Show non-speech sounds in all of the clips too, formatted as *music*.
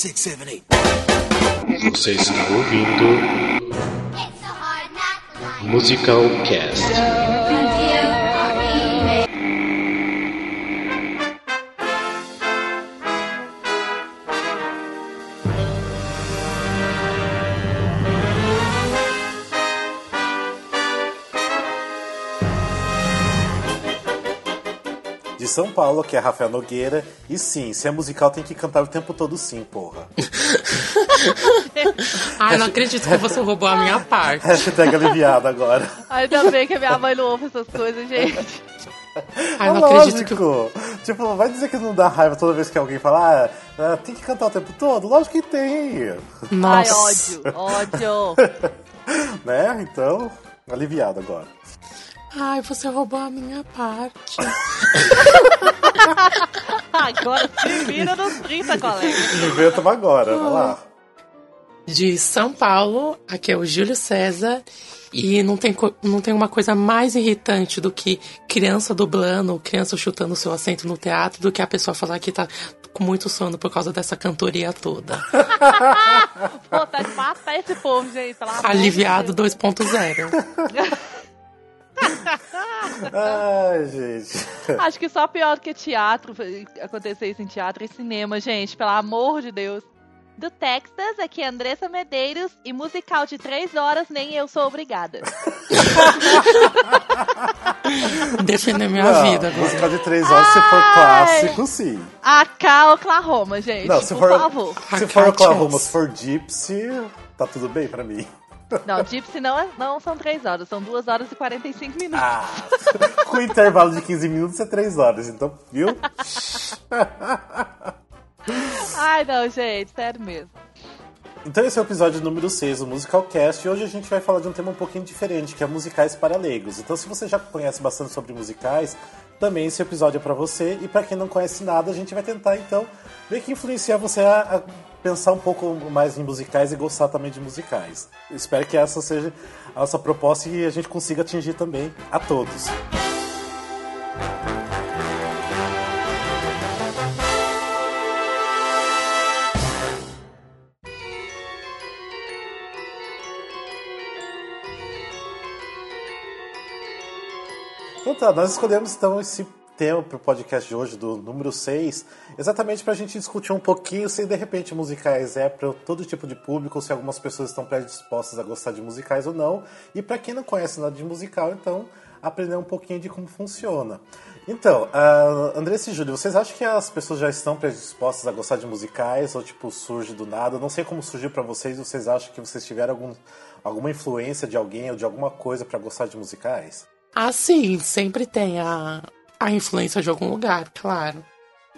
six, seven, eight. Você está ouvindo Musical Cast. São Paulo, que é Rafael Nogueira. E sim, se é musical tem que cantar o tempo todo sim, porra. *laughs* Ai, não acredito que você roubou a minha parte. Hashtag aliviado agora. Ainda bem que a minha mãe não ouve essas coisas, gente. Ai, É não acredito que. lógico. Tipo, vai dizer que não dá raiva toda vez que alguém fala, ah, ah, tem que cantar o tempo todo? Lógico que tem. Nossa. Ai, ódio, ódio. *laughs* Né? Então, aliviado agora. Ai, você roubou a minha parte. *laughs* Agora se vira nos 30, colega. Inventa agora, vai lá. De São Paulo, aqui é o Júlio César. E não tem, não tem uma coisa mais irritante do que criança dublando, criança chutando seu assento no teatro, do que a pessoa falar que tá com muito sono por causa dessa cantoria toda. *laughs* Pô, tá de matar esse povo, gente. Aliviado Deus. 2.0. *laughs* Ai, gente. Acho que só pior do que teatro, acontecer isso em teatro e cinema, gente. Pelo amor de Deus. Do Texas, aqui é Andressa Medeiros e musical de três horas, nem eu sou obrigada. *laughs* Defender minha Não, vida agora. musical de três horas, se for Ai. clássico, sim. AK Oklahoma, gente. Não, se por for, favor. se for Oklahoma, se for Gypsy, tá tudo bem pra mim. *laughs* Não, Gypsy não, é- não são três horas, são duas horas e 45 minutos. Ah, *laughs* com intervalo de 15 minutos é 3 horas, então, viu? *laughs* Ai, não, gente, sério mesmo. Então esse é o episódio número 6 do Musical Cast e hoje a gente vai falar de um tema um pouquinho diferente, que é musicais para leigos. Então se você já conhece bastante sobre musicais, também esse episódio é para você. E para quem não conhece nada, a gente vai tentar então ver que influenciar você a, a pensar um pouco mais em musicais e gostar também de musicais. Espero que essa seja a nossa proposta e a gente consiga atingir também a todos. Então tá, nós escolhemos então esse tema pro podcast de hoje, do número 6, exatamente pra gente discutir um pouquinho se de repente musicais é para todo tipo de público, se algumas pessoas estão predispostas a gostar de musicais ou não. E pra quem não conhece nada de musical, então aprender um pouquinho de como funciona. Então, uh, Andressa e Júlio, vocês acham que as pessoas já estão predispostas a gostar de musicais ou tipo surge do nada? Não sei como surgiu pra vocês, vocês acham que vocês tiveram algum, alguma influência de alguém ou de alguma coisa pra gostar de musicais? Ah, sim, sempre tem a, a influência de algum lugar, claro.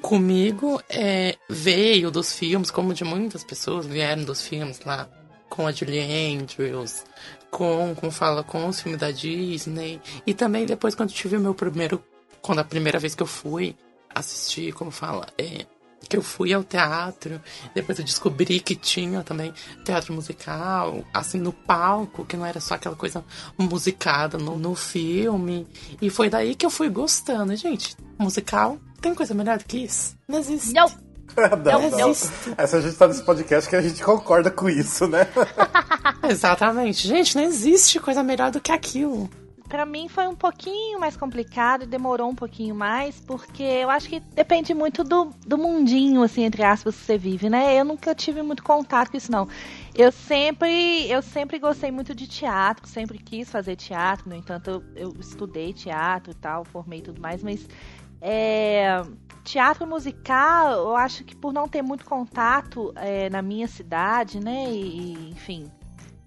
Comigo é, veio dos filmes, como de muitas pessoas vieram dos filmes lá, com a Julie Andrews, com, como fala, com os filmes da Disney. E também depois quando tive meu primeiro, quando a primeira vez que eu fui assistir, como fala, é, que eu fui ao teatro, depois eu descobri que tinha também teatro musical, assim, no palco, que não era só aquela coisa musicada no, no filme. E foi daí que eu fui gostando. Gente, musical tem coisa melhor do que isso? Não existe. Não, *laughs* não, não. Essa a gente tá nesse podcast que a gente concorda com isso, né? *laughs* *laughs* Exatamente. Gente, não existe coisa melhor do que aquilo. Pra mim foi um pouquinho mais complicado, demorou um pouquinho mais, porque eu acho que depende muito do, do mundinho, assim, entre aspas, que você vive, né? Eu nunca tive muito contato com isso, não. Eu sempre, eu sempre gostei muito de teatro, sempre quis fazer teatro, no entanto, eu, eu estudei teatro e tal, formei tudo mais, mas é, teatro musical, eu acho que por não ter muito contato é, na minha cidade, né? E, enfim,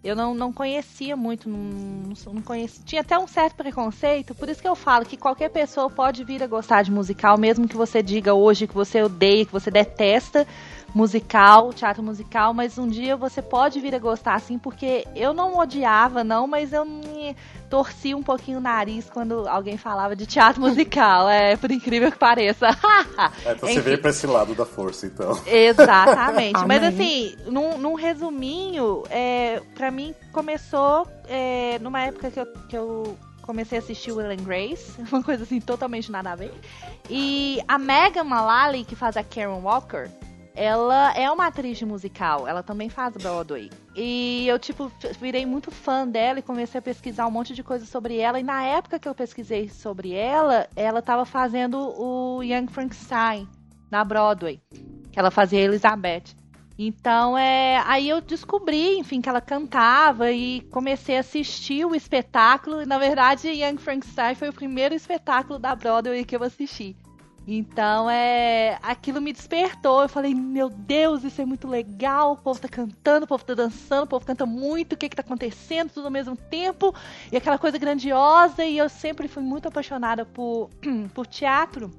eu não, não conhecia muito, não, não conhecia. Tinha até um certo preconceito, por isso que eu falo que qualquer pessoa pode vir a gostar de musical, mesmo que você diga hoje que você odeia, que você detesta musical, teatro musical, mas um dia você pode vir a gostar assim, porque eu não odiava, não, mas eu me torci um pouquinho o nariz quando alguém falava de teatro musical, *laughs* é, por incrível que pareça. É, então você veio pra esse lado da força, então. Exatamente. *laughs* Mas assim, num, num resuminho, é, pra mim começou é, numa época que eu, que eu comecei a assistir Will and Grace, *laughs* uma coisa assim totalmente nada a ver. E a Megan Mullally, que faz a Karen Walker, ela é uma atriz musical, ela também faz Broadway. E eu, tipo, virei muito fã dela e comecei a pesquisar um monte de coisa sobre ela. E na época que eu pesquisei sobre ela, ela estava fazendo o Young Frankenstein na Broadway. Que ela fazia Elizabeth. Então, é, aí eu descobri, enfim, que ela cantava e comecei a assistir o espetáculo. E, na verdade, Young Frankenstein foi o primeiro espetáculo da Broadway que eu assisti. Então, é, aquilo me despertou. Eu falei, meu Deus, isso é muito legal. O povo tá cantando, o povo tá dançando, o povo canta muito. O que que tá acontecendo? Tudo ao mesmo tempo. E aquela coisa grandiosa. E eu sempre fui muito apaixonada por, *clears throat* por teatro.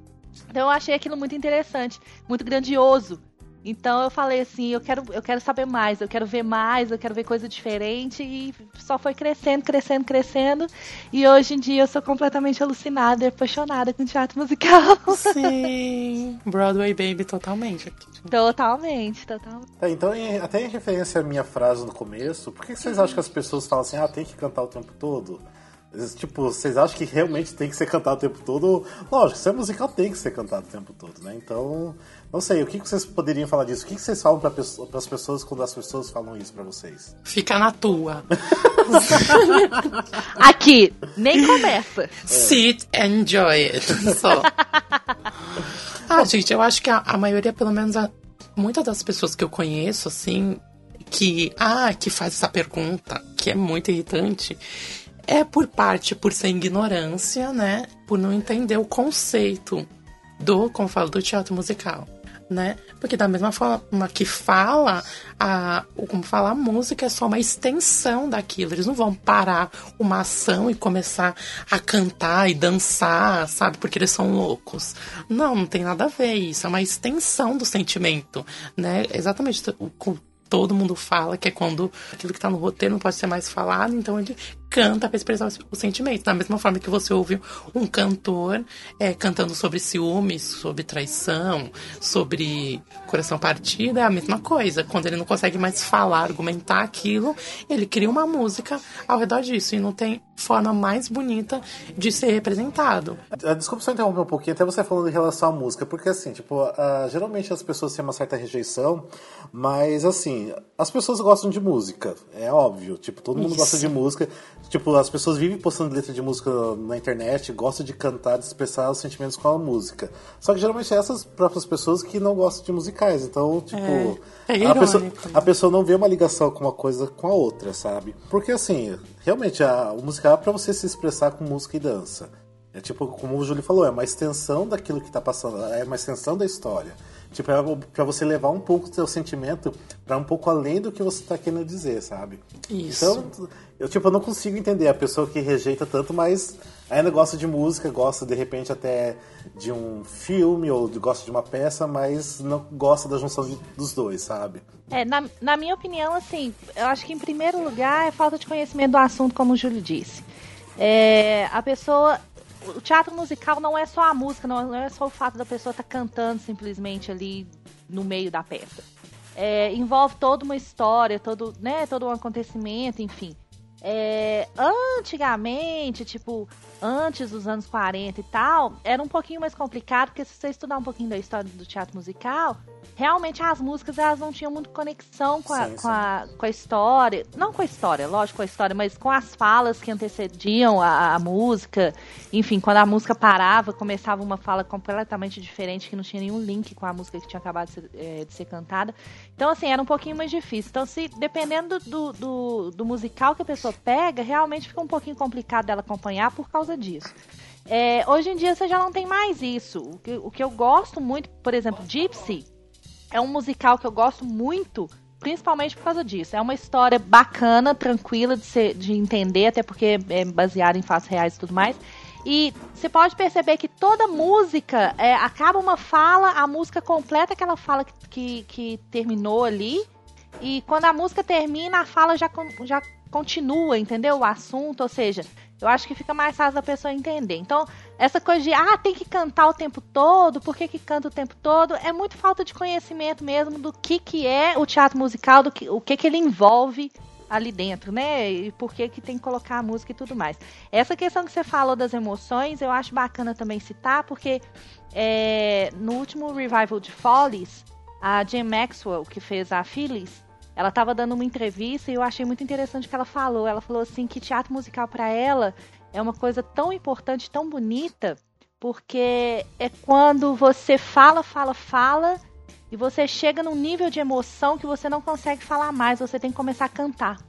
Então, eu achei aquilo muito interessante, muito grandioso. Então eu falei assim, eu quero, eu quero saber mais, eu quero ver mais, eu quero ver coisa diferente e só foi crescendo, crescendo, crescendo. E hoje em dia eu sou completamente alucinada e apaixonada com teatro musical. Sim, Broadway Baby totalmente. Totalmente, totalmente. É, então, em, até em referência à minha frase no começo, por que vocês acham que as pessoas falam assim, ah, tem que cantar o tempo todo? Tipo, vocês acham que realmente tem que ser cantado o tempo todo? Lógico, se é musical tem que ser cantado o tempo todo, né? Então, não sei, o que vocês poderiam falar disso? O que vocês falam para as pessoas quando as pessoas falam isso para vocês? Fica na tua. *laughs* Aqui, nem começa. É. Sit and enjoy it. Só. *laughs* ah, gente, eu acho que a, a maioria, pelo menos a, muitas das pessoas que eu conheço, assim, que, ah, que faz essa pergunta, que é muito irritante, é por parte por ser ignorância, né? Por não entender o conceito do, como falo, do teatro musical. Né? Porque da mesma forma que fala, a, como fala a música é só uma extensão daquilo. Eles não vão parar uma ação e começar a cantar e dançar, sabe? Porque eles são loucos. Não, não tem nada a ver isso. É uma extensão do sentimento, né? Exatamente o, todo mundo fala, que é quando aquilo que está no roteiro não pode ser mais falado, então ele canta para expressar o sentimento. Da mesma forma que você ouve um cantor é, cantando sobre ciúmes, sobre traição, sobre coração partido, é a mesma coisa. Quando ele não consegue mais falar, argumentar aquilo, ele cria uma música ao redor disso e não tem forma mais bonita de ser representado. Ah, desculpa só interromper um pouquinho, até você falando em relação à música, porque assim, tipo, uh, geralmente as pessoas têm uma certa rejeição, mas assim, as pessoas gostam de música, é óbvio, tipo, todo mundo Isso. gosta de música, Tipo, as pessoas vivem postando letra de música na internet, gostam de cantar, de expressar os sentimentos com a música. Só que geralmente é essas próprias pessoas que não gostam de musicais. Então, tipo, é, é a, pessoa, a pessoa não vê uma ligação com uma coisa com a outra, sabe? Porque assim, realmente, a, o musical é pra você se expressar com música e dança. É tipo, como o Júlio falou, é uma extensão daquilo que tá passando, é uma extensão da história. Tipo, é pra você levar um pouco o seu sentimento para um pouco além do que você tá querendo dizer, sabe? Isso. Então, eu, tipo, eu não consigo entender a pessoa que rejeita tanto, mas ainda gosta de música, gosta de repente até de um filme ou gosta de uma peça, mas não gosta da junção de, dos dois, sabe? É, na, na minha opinião, assim, eu acho que em primeiro lugar é falta de conhecimento do assunto, como o Júlio disse. É, a pessoa o teatro musical não é só a música, não é só o fato da pessoa estar tá cantando simplesmente ali no meio da peça. É, envolve toda uma história, todo, né, todo um acontecimento, enfim. É, antigamente, tipo, antes dos anos 40 e tal, era um pouquinho mais complicado, porque se você estudar um pouquinho da história do teatro musical, realmente as músicas elas não tinham muito conexão com a, sim, com, a, com a história. Não com a história, lógico com a história, mas com as falas que antecediam a, a, música. Enfim, quando a música parava, começava uma fala completamente diferente, que não tinha nenhum link com a música que tinha acabado de ser, é, de ser cantada. Então, assim, era um pouquinho mais difícil. Então, se dependendo do, do, do musical que a pessoa pega, realmente fica um pouquinho complicado dela acompanhar por causa disso. É, hoje em dia você já não tem mais isso. O que, o que eu gosto muito, por exemplo, Gypsy, é um musical que eu gosto muito, principalmente por causa disso. É uma história bacana, tranquila de, ser, de entender, até porque é baseada em fatos reais e tudo mais. E você pode perceber que toda música é, acaba uma fala, a música completa aquela fala que, que, que, terminou ali. E quando a música termina, a fala já, já continua, entendeu? O assunto, ou seja, eu acho que fica mais fácil da pessoa entender. Então, essa coisa de, ah, tem que cantar o tempo todo, por que, que canta o tempo todo, é muito falta de conhecimento mesmo do que, que é o teatro musical, do que, o que, que ele envolve ali dentro, né? E por que, que tem que colocar a música e tudo mais. Essa questão que você falou das emoções, eu acho bacana também citar, porque é, no último revival de Follies, a Jane Maxwell, que fez a Phyllis, ela estava dando uma entrevista e eu achei muito interessante o que ela falou. Ela falou assim que teatro musical para ela é uma coisa tão importante, tão bonita, porque é quando você fala, fala, fala e você chega num nível de emoção que você não consegue falar mais, você tem que começar a cantar.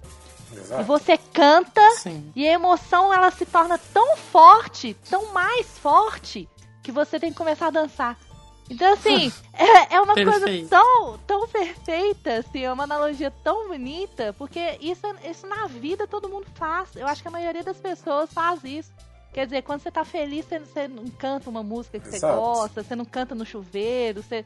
Exato. E você canta Sim. e a emoção ela se torna tão forte, tão mais forte, que você tem que começar a dançar. Então, assim, *laughs* é, é uma coisa tão, tão perfeita, assim, é uma analogia tão bonita, porque isso, isso na vida todo mundo faz. Eu acho que a maioria das pessoas faz isso. Quer dizer, quando você tá feliz, você, você não canta uma música que você Exato. gosta, você não canta no chuveiro, você.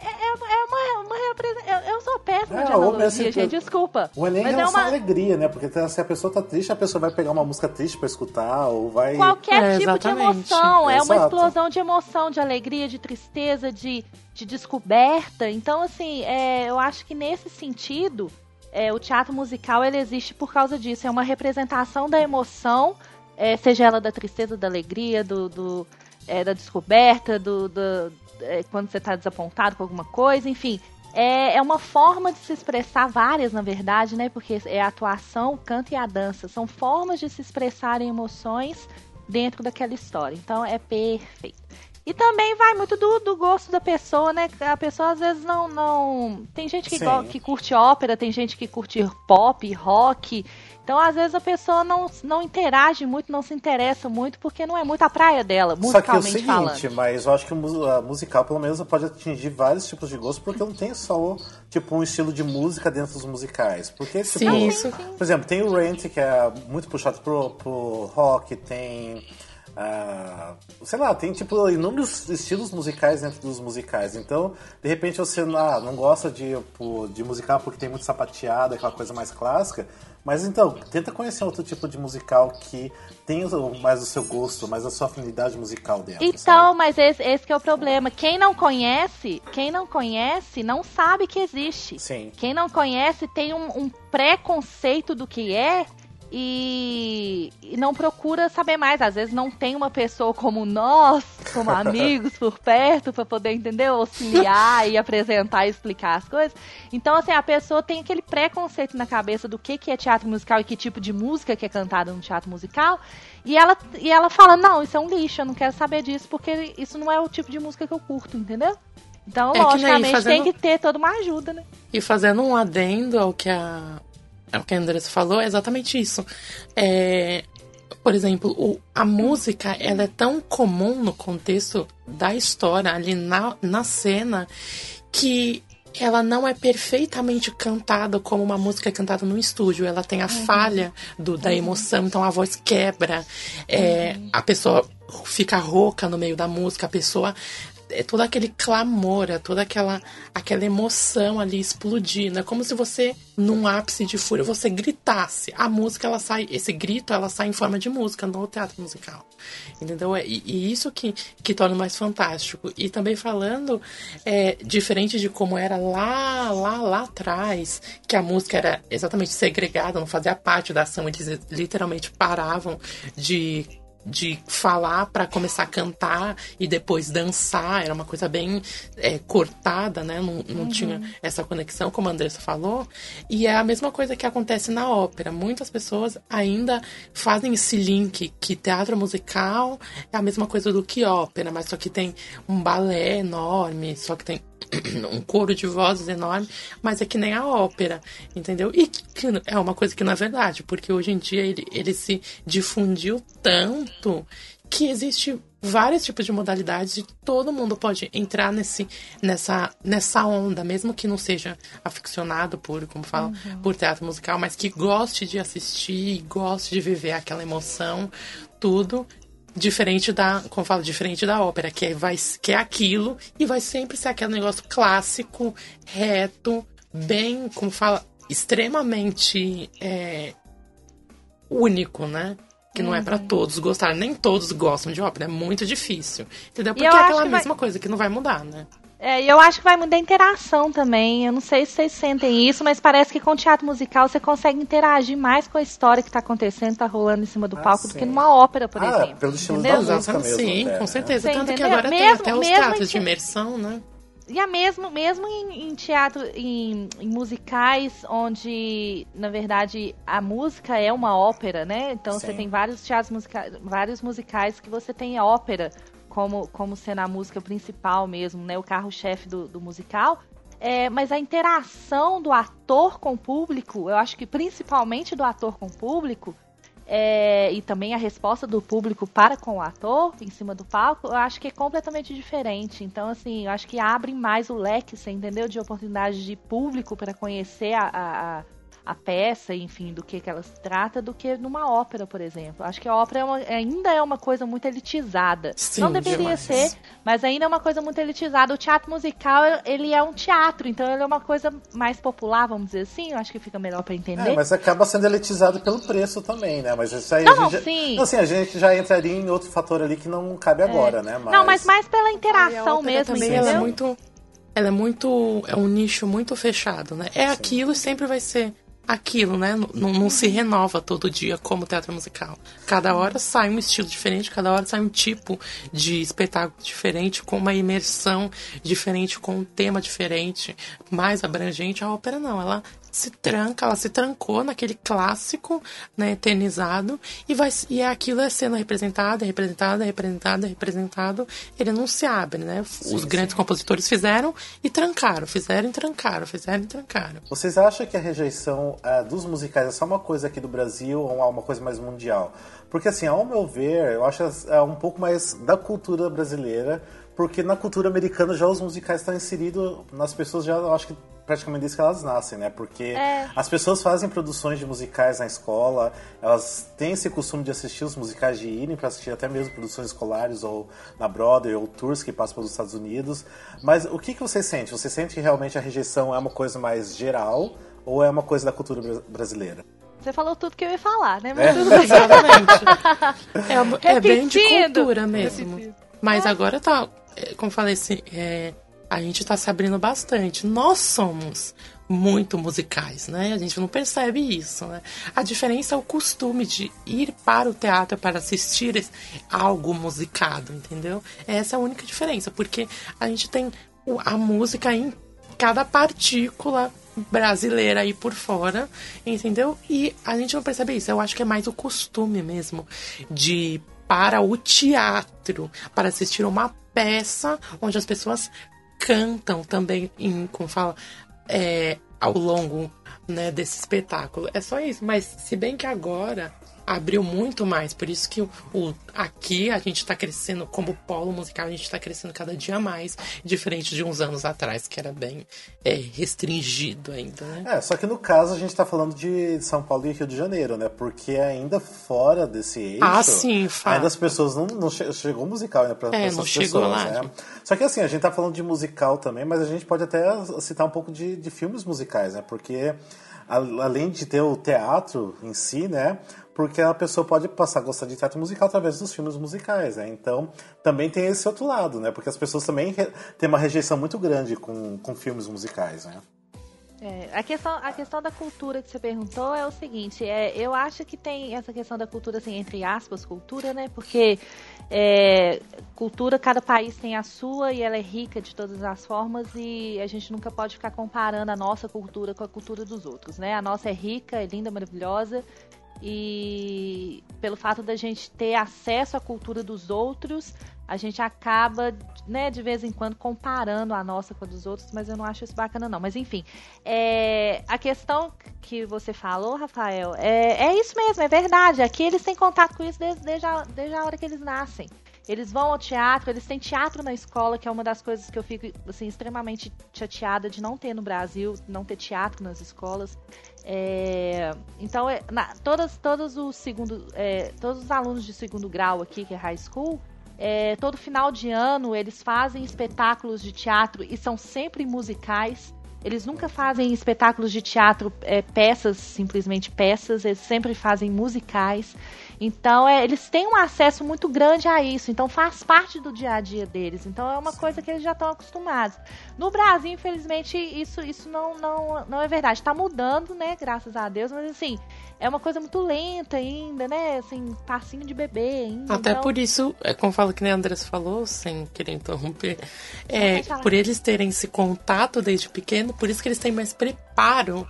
É, é uma, é uma, uma representação. Eu, eu sou péssima É, de ou analogia, assim, gente, desculpa. Ou é nem em Mas é à uma. alegria, né? Porque se a pessoa tá triste, a pessoa vai pegar uma música triste pra escutar, ou vai. Qualquer É, tipo de emoção. É uma explosão de emoção, de alegria, de tristeza, de, de descoberta. Então, assim, é, eu acho que nesse sentido, é, o teatro musical ele existe por causa disso. É uma representação da emoção, é, seja ela da tristeza, da alegria, do, do, é, da descoberta, do, do- é, quando você está desapontado com alguma coisa, enfim. É, é uma forma de se expressar, várias na verdade, né? Porque é a atuação, o canto e a dança. São formas de se expressarem emoções dentro daquela história. Então é perfeito. E também vai muito do, do gosto da pessoa, né? A pessoa às vezes não. não... Tem gente que, go- que curte ópera, tem gente que curte pop, rock. Então, às vezes, a pessoa não, não interage muito, não se interessa muito, porque não é muito a praia dela, Só que é o musicalmente seguinte, falando. mas eu acho que a musical, pelo menos, pode atingir vários tipos de gosto, porque não tem só, tipo, um estilo de música dentro dos musicais. Porque, tipo, Sim, isso. por exemplo, tem o Rent, que é muito puxado pro, pro rock, tem. Ah, sei lá, tem tipo inúmeros estilos musicais dentro dos musicais. Então, de repente você ah, não gosta de, de musical porque tem muito sapateado, aquela coisa mais clássica. Mas então, tenta conhecer outro tipo de musical que tem o- mais o seu gosto, mais a sua afinidade musical dentro. Então, sabe? mas esse, esse que é o problema. Quem não conhece, quem não conhece, não sabe que existe. Sim. Quem não conhece tem um, um preconceito do que é e, e não procura saber mais. Às vezes não tem uma pessoa como nós, como *laughs* amigos por perto, para poder entender, auxiliar e apresentar e explicar as coisas. Então, assim, a pessoa tem aquele preconceito na cabeça do que, que é teatro musical e que tipo de música que é cantada no teatro musical. E ela, e ela fala, não, isso é um lixo, eu não quero saber disso, porque isso não é o tipo de música que eu curto, entendeu? Então, É que logicamente, fazendo- tem que ter toda uma ajuda, né? E fazendo um adendo ao que a, ao que a Andressa falou, é exatamente isso. É, por exemplo, o- a música ela é tão comum no contexto da história, ali na, na cena, que ela não é perfeitamente cantada como uma música cantada no estúdio. Ela tem a falha do, da emoção, então a voz quebra, é, a pessoa fica rouca no meio da música, a pessoa é todo aquele clamor, é toda aquela, aquela emoção ali explodindo. É como se você, num ápice de fúria, você gritasse. A música, ela sai, esse grito, ela sai em forma de música no teatro musical. Entendeu? E, e isso que, que torna mais fantástico. E também falando, é, diferente de como era lá, lá, lá atrás, que a música era exatamente segregada, não fazia parte da ação, eles literalmente paravam de de falar para começar a cantar e depois dançar, era uma coisa bem é, cortada, né? Não, não tinha essa conexão, como a Andressa falou. E é a mesma coisa que acontece na ópera. Muitas pessoas ainda fazem esse link que teatro musical é a mesma coisa do que ópera, mas só que tem um balé enorme, só que tem *clears throat* um coro de vozes enorme, mas é que nem a ópera, entendeu? E que é uma coisa que não é verdade, porque hoje em dia ele, ele se difundiu tanto que existe vários tipos de modalidades e todo mundo pode entrar nesse, nessa, nessa onda, mesmo que não seja aficionado por, como fala, por teatro musical, mas que goste de assistir, goste de viver aquela emoção, tudo diferente da, como falo, diferente da ópera, que é, vai, que é aquilo e vai sempre ser aquele negócio clássico, reto, bem, como fala, extremamente é, único, né? Que não é pra todos gostar. Nem todos gostam de ópera, é muito difícil. Entendeu? Porque é aquela que vai- mesma coisa que não vai mudar, né? É, e eu acho que vai mudar a interação também. Eu não sei se vocês sentem isso, mas parece que com teatro musical você consegue interagir mais com a história que tá acontecendo, tá rolando em cima do Ah, palco, do que numa ópera, por Ah, exemplo. pelo estilo Entendeu? da música mesmo. Sim, até, com né? certeza. Você Tanto que entendeu? agora tem Mesmo- até os teatros que- de imersão, né? e a mesmo, mesmo em, em teatro, em, em, musicais, onde, na verdade, a música é uma ópera, né? Então Sim. você tem vários teatros musicais, vários musicais que você tem ópera como, como sendo a música principal mesmo, né? O carro-chefe do, do musical. É, mas a interação do ator com o público, eu acho que principalmente do ator com o público, é, e também a resposta do público para com o ator em cima do palco, eu acho que é completamente diferente. Então, assim, eu acho que abre mais o leque, você entendeu? De oportunidade de público para conhecer a, a, a peça, enfim, do que, que ela se trata, do que numa ópera, por exemplo. Acho que a ópera é uma, ainda é uma coisa muito elitizada. Sim, Não deveria demais. ser, mas ainda é uma coisa muito elitizada. O teatro musical, ele é um teatro, então ele é uma coisa mais popular, vamos dizer assim. Eu acho que fica melhor para entender. É, mas acaba sendo elitizado pelo preço também, né? Mas isso aí não, a gente, sim. Não, assim, a gente já entraria em outro fator ali que não cabe agora, é. né? Mas... Não, mas mais pela interação mesmo, também, entendeu? Ela é muito ela é muito. É um nicho muito fechado, né? É Sim. aquilo e sempre vai ser aquilo, né? Não, não, se renova todo dia como teatro musical. Cada hora sai um estilo diferente, cada hora sai um tipo de espetáculo diferente, com uma imersão diferente, com um tema diferente, mais abrangente. A ópera não, ela se tranca, ela se trancou naquele clássico, né, eternizado, e vai e é aquilo é sendo representado, representado, representado, representado, ele não se abre, né? Sim, Os grandes sim. compositores fizeram e trancaram, fizeram e trancaram, fizeram e trancaram. Vocês acham que a rejeição é, dos musicais é só uma coisa aqui do Brasil ou é uma coisa mais mundial? Porque assim, ao meu ver, eu acho é um pouco mais da cultura brasileira, porque na cultura americana já os musicais estão inseridos nas pessoas já, eu acho que praticamente desde que elas nascem, né? Porque é. as pessoas fazem produções de musicais na escola, elas têm esse costume de assistir os musicais, de irem para assistir até mesmo produções escolares ou na Broadway ou tours que passam pelos Estados Unidos. Mas o que, que você sente? Você sente que realmente a rejeição é uma coisa mais geral ou é uma coisa da cultura brasileira? Você falou tudo que eu ia falar, né? Mas é. tudo bem. Exatamente. *laughs* é, é bem de cultura mesmo. Mas agora tá, é, como falei assim, é, a gente está se abrindo bastante. Nós somos muito musicais, né? A gente não percebe isso, né? A diferença é o costume de ir para o teatro para assistir algo musicado, entendeu? Essa é a única diferença, porque a gente tem a música em cada partícula brasileira aí por fora, entendeu? E a gente não percebe isso. Eu acho que é mais o costume mesmo de para o teatro, para assistir uma peça onde as pessoas cantam também em, como fala, é, ao longo né, desse espetáculo. É só isso. Mas se bem que agora abriu muito mais. Por isso que o, o aqui a gente está crescendo como polo musical, a gente está crescendo cada dia mais, diferente de uns anos atrás, que era bem é, restringido ainda, né? É, só que no caso a gente está falando de São Paulo e Rio de Janeiro, né? Porque ainda fora desse eixo, ah, sim, fato. ainda as pessoas não, não che chegou musical né, para é, essas não chegou pessoas, lá, né? Só que assim, a gente está falando de musical também, mas a gente pode até citar um pouco de, de filmes musicais, né? Porque além de ter o teatro em si, né? Porque a pessoa pode passar a gostar de teatro musical através dos filmes musicais, né? Então, também tem esse outro lado, né? Porque as pessoas também têm uma rejeição muito grande com, com filmes musicais, né? É, a, questão, a questão da cultura que você perguntou é o seguinte, é, eu acho que tem essa questão da cultura, assim, entre aspas, cultura, né? Porque é, cultura, cada país tem a sua e ela é rica de todas as formas e a gente nunca pode ficar comparando a nossa cultura com a cultura dos outros, né? A nossa é rica, é linda, maravilhosa e pelo fato da gente ter acesso à cultura dos outros, a gente acaba, né, de vez em quando comparando a nossa com a dos outros, mas eu não acho isso bacana não. Mas enfim, é, a questão que você falou, Rafael, é, é isso mesmo, é verdade. Aqui eles têm contato com isso desde, desde, a, desde a hora que eles nascem. Eles vão ao teatro, eles têm teatro na escola, que é uma das coisas que eu fico assim, extremamente chateada de não ter no Brasil, não ter teatro nas escolas. É, então, é, na, todas, todos, os segundo, é, todos os alunos de segundo grau aqui, que é high school, é, todo final de ano eles fazem espetáculos de teatro e são sempre musicais. Eles nunca fazem espetáculos de teatro, é, peças, simplesmente peças, eles sempre fazem musicais. Então, é, eles têm um acesso muito grande a isso. Então, faz parte do dia a dia deles. Então, é uma coisa que eles já estão acostumados. No Brasil, infelizmente, isso, isso não, não, não é verdade. Está mudando, né? Graças a Deus. Mas, assim, é uma coisa muito lenta ainda, né? Assim, passinho de bebê ainda. Até então... por isso, é como fala que nem a Andressa falou, sem querer interromper, é, por eles terem esse contato desde pequeno, por isso que eles têm mais preparo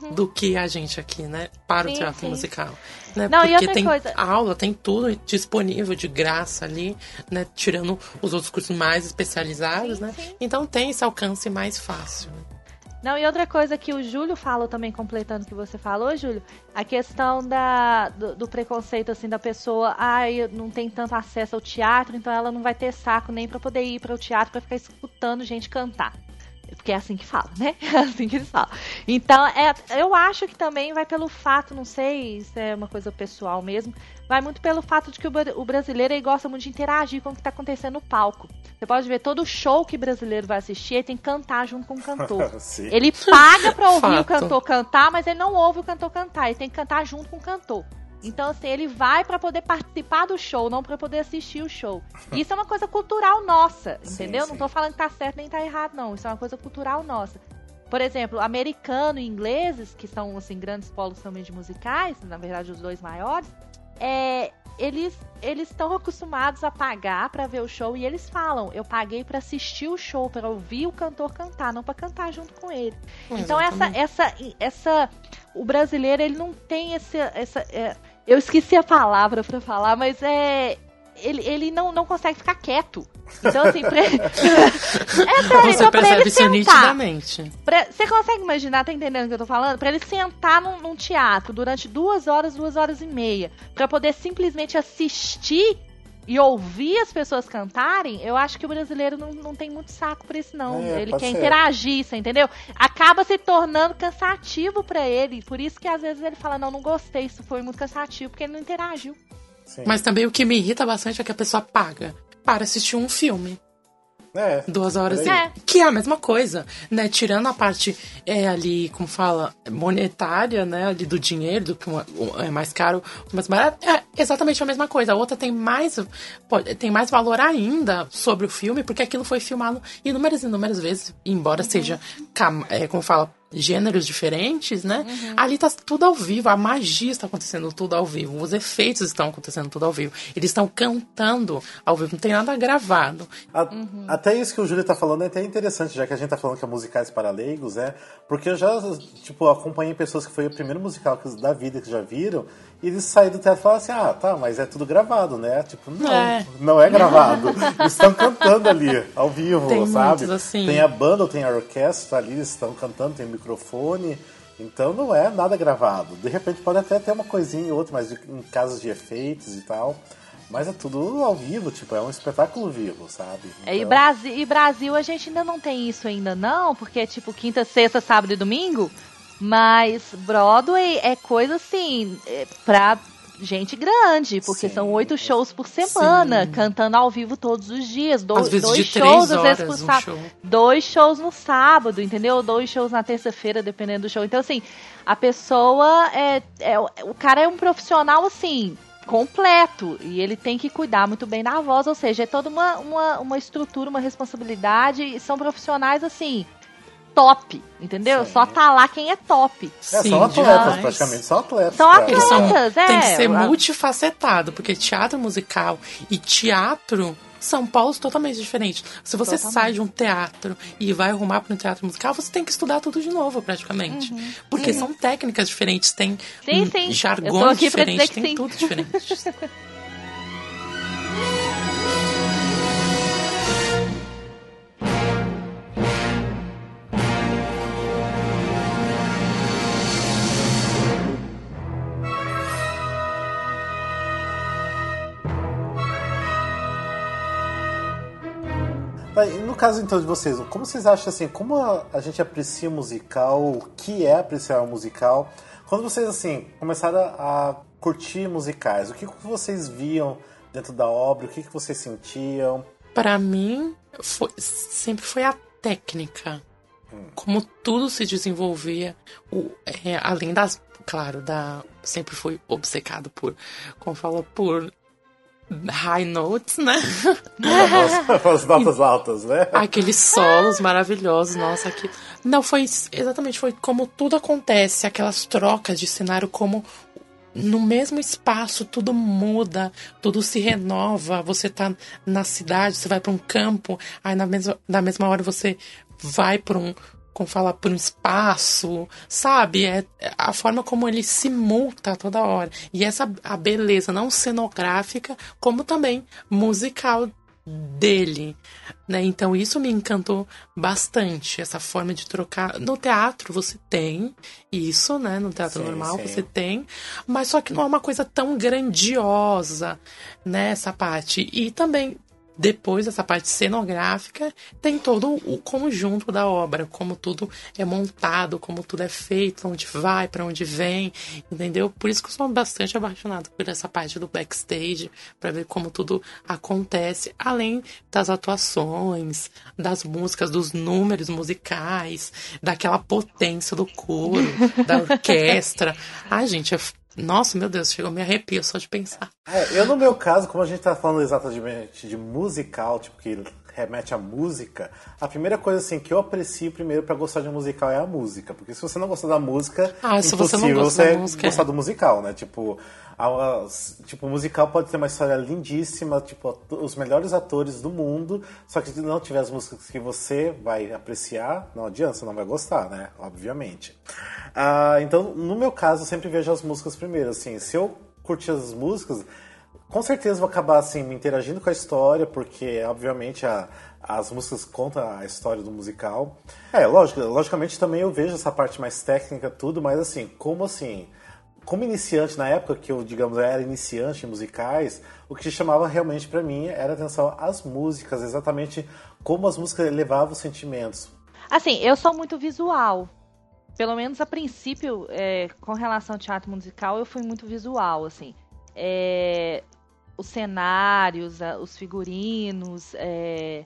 uhum. do que a gente aqui, né? Para sim, o teatro sim. musical. Né? Não, Porque tem coisa... aula, tem tudo disponível de graça ali, né? Tirando os outros cursos mais especializados, sim, né? Então tem esse alcance mais fácil. Não, e outra coisa que o Júlio falou também, completando o que você falou, Júlio, a questão da, do, do, preconceito, assim, da pessoa, ah, não tem tanto acesso ao teatro, então ela não vai ter saco nem para poder ir para o teatro para ficar escutando gente cantar. Porque é assim que fala, né? *laughs* É assim que eles falam. Então, é, eu acho que também vai pelo fato, não sei se é uma coisa pessoal mesmo, vai muito pelo fato de que o, o brasileiro gosta muito de interagir com o que está acontecendo no palco. Você pode ver todo show que brasileiro vai assistir, ele tem que cantar junto com o cantor. *laughs* ele paga pra ouvir Fato. o cantor cantar, mas ele não ouve o cantor cantar, ele tem que cantar junto com o cantor. Então, assim, ele vai para poder participar do show, não para poder assistir o show. Isso é uma coisa cultural nossa, entendeu? Sim. Não tô falando que tá certo nem tá errado, não. Isso é uma coisa cultural nossa. Por exemplo, americano e ingleses, que são, assim, grandes polos também de musicais, na verdade, os dois maiores, é, eles eles estão acostumados a pagar para ver o show e eles falam: eu paguei para assistir o show, para ouvir o cantor cantar, não para cantar junto com ele. Exatamente. Então essa essa essa o brasileiro ele não tem esse, essa é, eu esqueci a palavra para falar, mas é ele, ele não, não consegue ficar quieto. Então, assim, pra ele... *laughs* é sério, Você então, pra ele sentar. Pra... Você consegue imaginar, tá entendendo o que eu tô falando? Pra ele sentar num, num teatro durante duas horas, duas horas e meia, para poder simplesmente assistir e ouvir as pessoas cantarem, eu acho que o brasileiro não, não tem muito saco por isso, não. É, ele quer ser. interagir, você entendeu? Acaba se tornando cansativo para ele. Por isso que às vezes ele fala, não, não gostei, isso foi muito cansativo, porque ele não interagiu. Sim. Mas também o que me irrita bastante é que a pessoa paga para assistir um filme. É. Duas horas. É. Que é a mesma coisa, né? Tirando a parte é, ali, como fala, monetária, né? Ali do dinheiro, do que é mais caro, mais barato. É exatamente a mesma coisa. A outra tem mais, pode, tem mais valor ainda sobre o filme, porque aquilo foi filmado inúmeras e inúmeras vezes, embora uhum. seja, é, como fala, gêneros diferentes, né? Uhum. Ali tá tudo ao vivo, a magia está acontecendo tudo ao vivo, os efeitos estão acontecendo tudo ao vivo. Eles estão cantando ao vivo, não tem nada gravado. A, uhum. Até isso que o Júlio tá falando é até interessante, já que a gente tá falando que é musicais para leigos, é, porque eu já, tipo, acompanhei pessoas que foi o primeiro musical da vida que já viram, e eles saíram do teatro e falaram assim, ah, tá, mas é tudo gravado, né? Tipo, não, é. não é gravado. *laughs* eles estão cantando ali, ao vivo, tem sabe? assim. Tem a banda, tem a orquestra ali, eles estão cantando, tem microfone. Então não é nada gravado. De repente pode até ter uma coisinha ou outra, mas em casos de efeitos e tal. Mas é tudo ao vivo, tipo, é um espetáculo vivo, sabe? Então... E, Brasil, e Brasil a gente ainda não tem isso ainda não, porque é tipo quinta, sexta, sábado e domingo. Mas Broadway é coisa assim, é pra gente grande, porque sim, são oito shows por semana, sim. cantando ao vivo todos os dias. Do, dois shows, às vezes por um sábado. Show. Dois shows no sábado, entendeu? Dois shows na terça-feira, dependendo do show. Então, assim, a pessoa é, é. O cara é um profissional, assim, completo e ele tem que cuidar muito bem da voz, ou seja, é toda uma, uma, uma estrutura, uma responsabilidade e são profissionais assim top, entendeu? Sim. Só tá lá quem é top. É, Sim, são atletas, demais. praticamente, são atletas. São atletas, são, é. Tem que ser multifacetado, porque teatro musical e teatro são polos totalmente diferentes. Se você totalmente. sai de um teatro e vai arrumar para um teatro musical, você tem que estudar tudo de novo, praticamente. Uhum. Porque uhum. são técnicas diferentes, tem sim, sim. jargões diferentes, tem sim. tudo diferente. *laughs* No caso então de vocês, como vocês acham assim, como a, gente aprecia musical, o que é apreciar um musical? Quando vocês assim começaram a curtir musicais, o que vocês viam dentro da obra, o que vocês sentiam? Para mim, foi, sempre foi a técnica. Hum. Como tudo se desenvolvia, o, é, além das claro, da sempre fui obcecado por, como fala, por high notes, né? as, *laughs* as notas altas, né? Aqueles solos maravilhosos, nossa, aqui. Não, foi exatamente, foi como tudo acontece, aquelas trocas de cenário, como no mesmo espaço tudo muda, tudo se renova. Você tá na cidade, você vai para um campo, aí na mesma, na mesma hora você vai para um como fala, por um espaço, sabe? É a forma como ele se multa toda hora. E essa a beleza, não cenográfica, como também musical dele, né? Então isso me encantou bastante, essa forma de trocar. No teatro você tem isso, né? No teatro sim, normal sim. você tem, mas só que não é uma coisa tão grandiosa, né? Essa parte. E também depois dessa parte cenográfica, tem todo o conjunto da obra, como tudo é montado, como tudo é feito, onde vai, para onde vem, entendeu? Por isso que eu sou bastante apaixonado por essa parte do backstage, para ver como tudo acontece, além das atuações, das músicas, dos números musicais, daquela potência do coro, da *laughs* orquestra. Ai, gente, é nossa, meu Deus, chegou me arrepio só de pensar. É, eu no meu caso, como a gente tá falando exatamente de musical, tipo, que remete à música, a primeira coisa assim que eu aprecio primeiro para gostar de um musical é a música. Porque se você não gostar da música, ah, é se você você música, gostar é. do musical, né? Tipo, a, a, tipo, o musical pode ter uma história lindíssima, tipo, os melhores atores do mundo, só que se não tiver as músicas que você vai apreciar, não adianta, você não vai gostar, né? Obviamente. Ah, então, no meu caso, eu sempre vejo as músicas primeiro. Assim, se eu curtir as músicas, com certeza vou acabar assim, me interagindo com a história, porque, obviamente, a, as músicas contam a história do musical. É, lógico, logicamente também eu vejo essa parte mais técnica, tudo, mas assim, como assim como iniciante na época que eu, digamos, era iniciante em musicais, o que chamava realmente para mim era atenção às músicas, exatamente como as músicas levavam os sentimentos. Assim, eu sou muito visual pelo menos a princípio, é, com relação ao teatro musical, eu fui muito visual, assim. É, os cenários, os figurinos, é,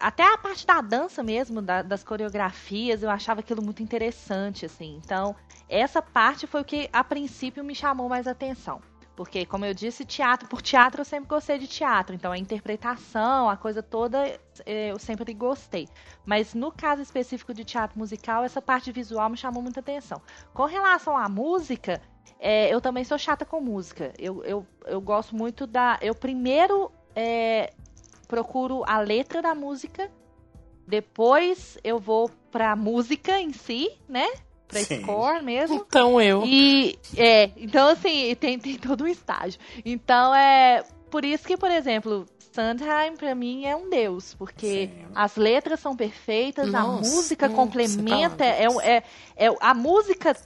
até a parte da dança mesmo, da, das coreografias, eu achava aquilo muito interessante, assim. Então, essa parte foi o que a princípio me chamou mais atenção. Porque, como eu disse, teatro por teatro eu sempre gostei de teatro. Então, a interpretação, a coisa toda, é, eu sempre gostei. Mas no caso específico de teatro musical, essa parte visual me chamou muita atenção. Com relação à música, é, eu também sou chata com música. Eu, eu, eu gosto muito da. Eu primeiro é, procuro a letra da música, depois eu vou pra música em si, né? Pra Sim. score mesmo. Então eu. E é, então assim, tem, tem todo um estágio. Então é por isso que, por exemplo, Sandheim para mim é um deus, porque Sim. as letras são perfeitas, nossa, a música nossa, complementa, tá é, é, é, a música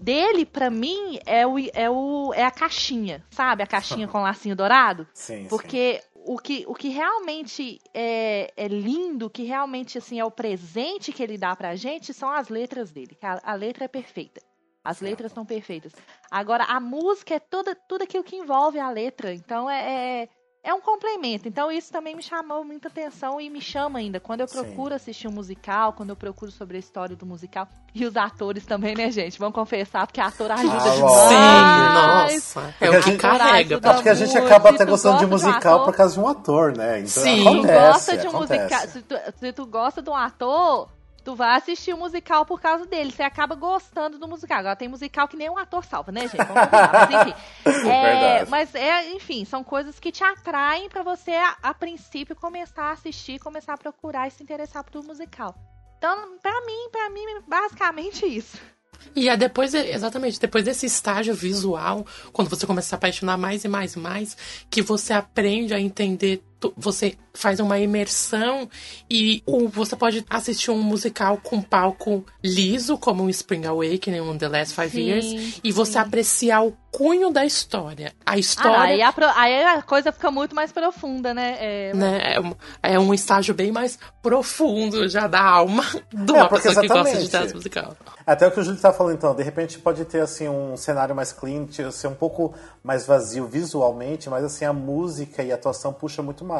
dele, para mim, é, o, é, o, é a caixinha, sabe? A caixinha com lacinho dourado. Sim, porque sim o que, o que realmente é, é, lindo, que realmente assim é o presente que ele dá pra gente, são as letras dele. A, a letra é perfeita. As letras estão perfeitas. Agora, a música é toda, tudo aquilo que envolve a letra. Então, é, é é um complemento. Então isso também me chamou muita atenção e me chama ainda. Quando eu procuro Sim. assistir um musical, quando eu procuro sobre a história do musical. E os atores também, né, gente? Vamos confessar, porque ator ajuda ah, demais. Sim, nossa. É o que carrega. Acho que a gente acaba até gostando de musical por causa de um ator, né? Então, Sim. Acontece, gosta de um musical. Se tu, se tu gosta de um ator, tu vai assistir o um musical por causa dele. Você acaba gostando do musical. Agora tem musical que nem um ator salva, né, gente? Vamos mas enfim. *laughs* é, mas é, enfim, são coisas que te atraem para você, a, a, princípio, começar a assistir, começar a procurar e se interessar por musical. Então, para mim, para mim, basicamente isso. E é depois, exatamente, depois desse estágio visual, quando você começa a se apaixonar mais e mais e mais, que você aprende a entender você faz uma imersão e você pode assistir um musical com palco liso, como um Spring Awakening, um The Last Five sim, Years, e você apreciar o cunho da história. A história. Ah, aí, a, aí, a, coisa fica muito mais profunda, né? É, né? é, um, é um estágio bem mais profundo já da alma de uma é, pessoa que gosta de teatro musical. Até o que o Júlio tá falando, então, de repente pode ter assim um cenário mais clean, ser um pouco mais vazio visualmente, mas assim a música e a atuação puxa muito mais.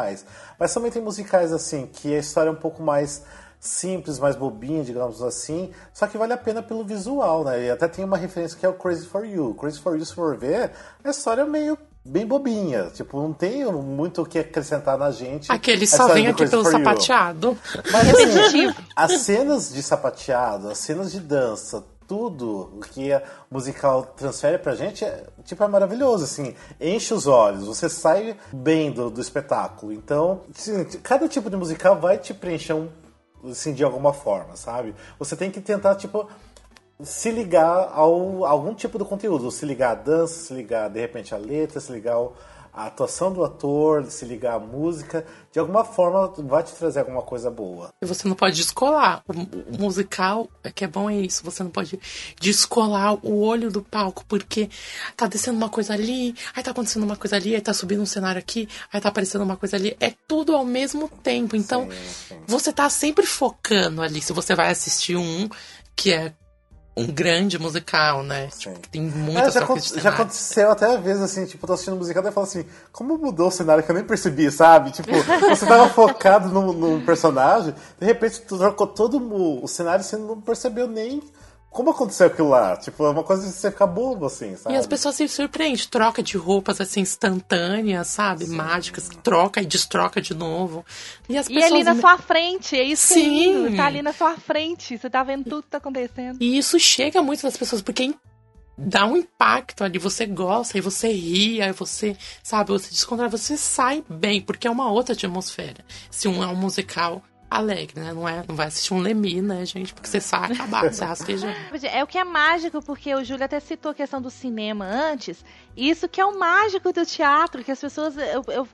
Mas também tem musicais assim que a história é um pouco mais simples, mais bobinha, digamos assim, só que vale a pena pelo visual, né? E até tem uma referência que é o Crazy for You. Crazy for You, se for ver, a história é meio bem bobinha. Tipo, não tem muito o que acrescentar na gente. Aquele só vem aqui pelo sapateado. Mas assim, as cenas de sapateado, as cenas de dança, tudo que a musical transfere pra gente é, tipo, é maravilhoso, assim, enche os olhos, você sai bem do, do espetáculo. Então, assim, cada tipo de musical vai te preencher um, assim, de alguma forma, sabe? Você tem que tentar, tipo, se ligar ao algum tipo do conteúdo, se ligar à dança, se ligar de repente à letra, se ligar ao, à atuação do ator, se ligar à música, de alguma forma vai te trazer alguma coisa boa. E você não pode descolar. O musical é que é bom é isso, você não pode descolar o olho do palco, porque tá descendo uma coisa ali, aí tá acontecendo uma coisa ali, aí tá subindo um cenário aqui, aí tá aparecendo uma coisa ali, é tudo ao mesmo tempo. Então, sim, sim. você tá sempre focando ali. Se você vai assistir um que é um grande musical, né? Tipo, tem muita é, já, já aconteceu até às vezes, assim, tipo, tô assistindo um musical e falo assim, como mudou o cenário que eu nem percebi, sabe? Tipo, *laughs* você tava focado no, no personagem, de repente tu trocou todo o, o cenário e você não percebeu nem como aconteceu aquilo lá? Tipo, é uma coisa de você ficar bobo, assim, sabe? E as pessoas se surpreendem, troca de roupas, assim, instantâneas, sabe? Sim. Mágicas, troca e destroca de novo. E, as pessoas... e ali na sua frente, é isso Sim. Que é tá ali na sua frente, você tá vendo tudo que tá acontecendo. E isso chega muito nas pessoas, porque dá um impacto ali, você gosta, aí você ri, aí você, sabe, você descontrai, você sai bem, porque é uma outra atmosfera. Se um é um musical alegre, né? Não, é, não vai assistir um Lemi, né, gente? Porque você sai acabar, você rasteja. É o que é mágico, porque o Júlio até citou a questão do cinema antes. Isso que é o mágico do teatro, que as pessoas. Eu, eu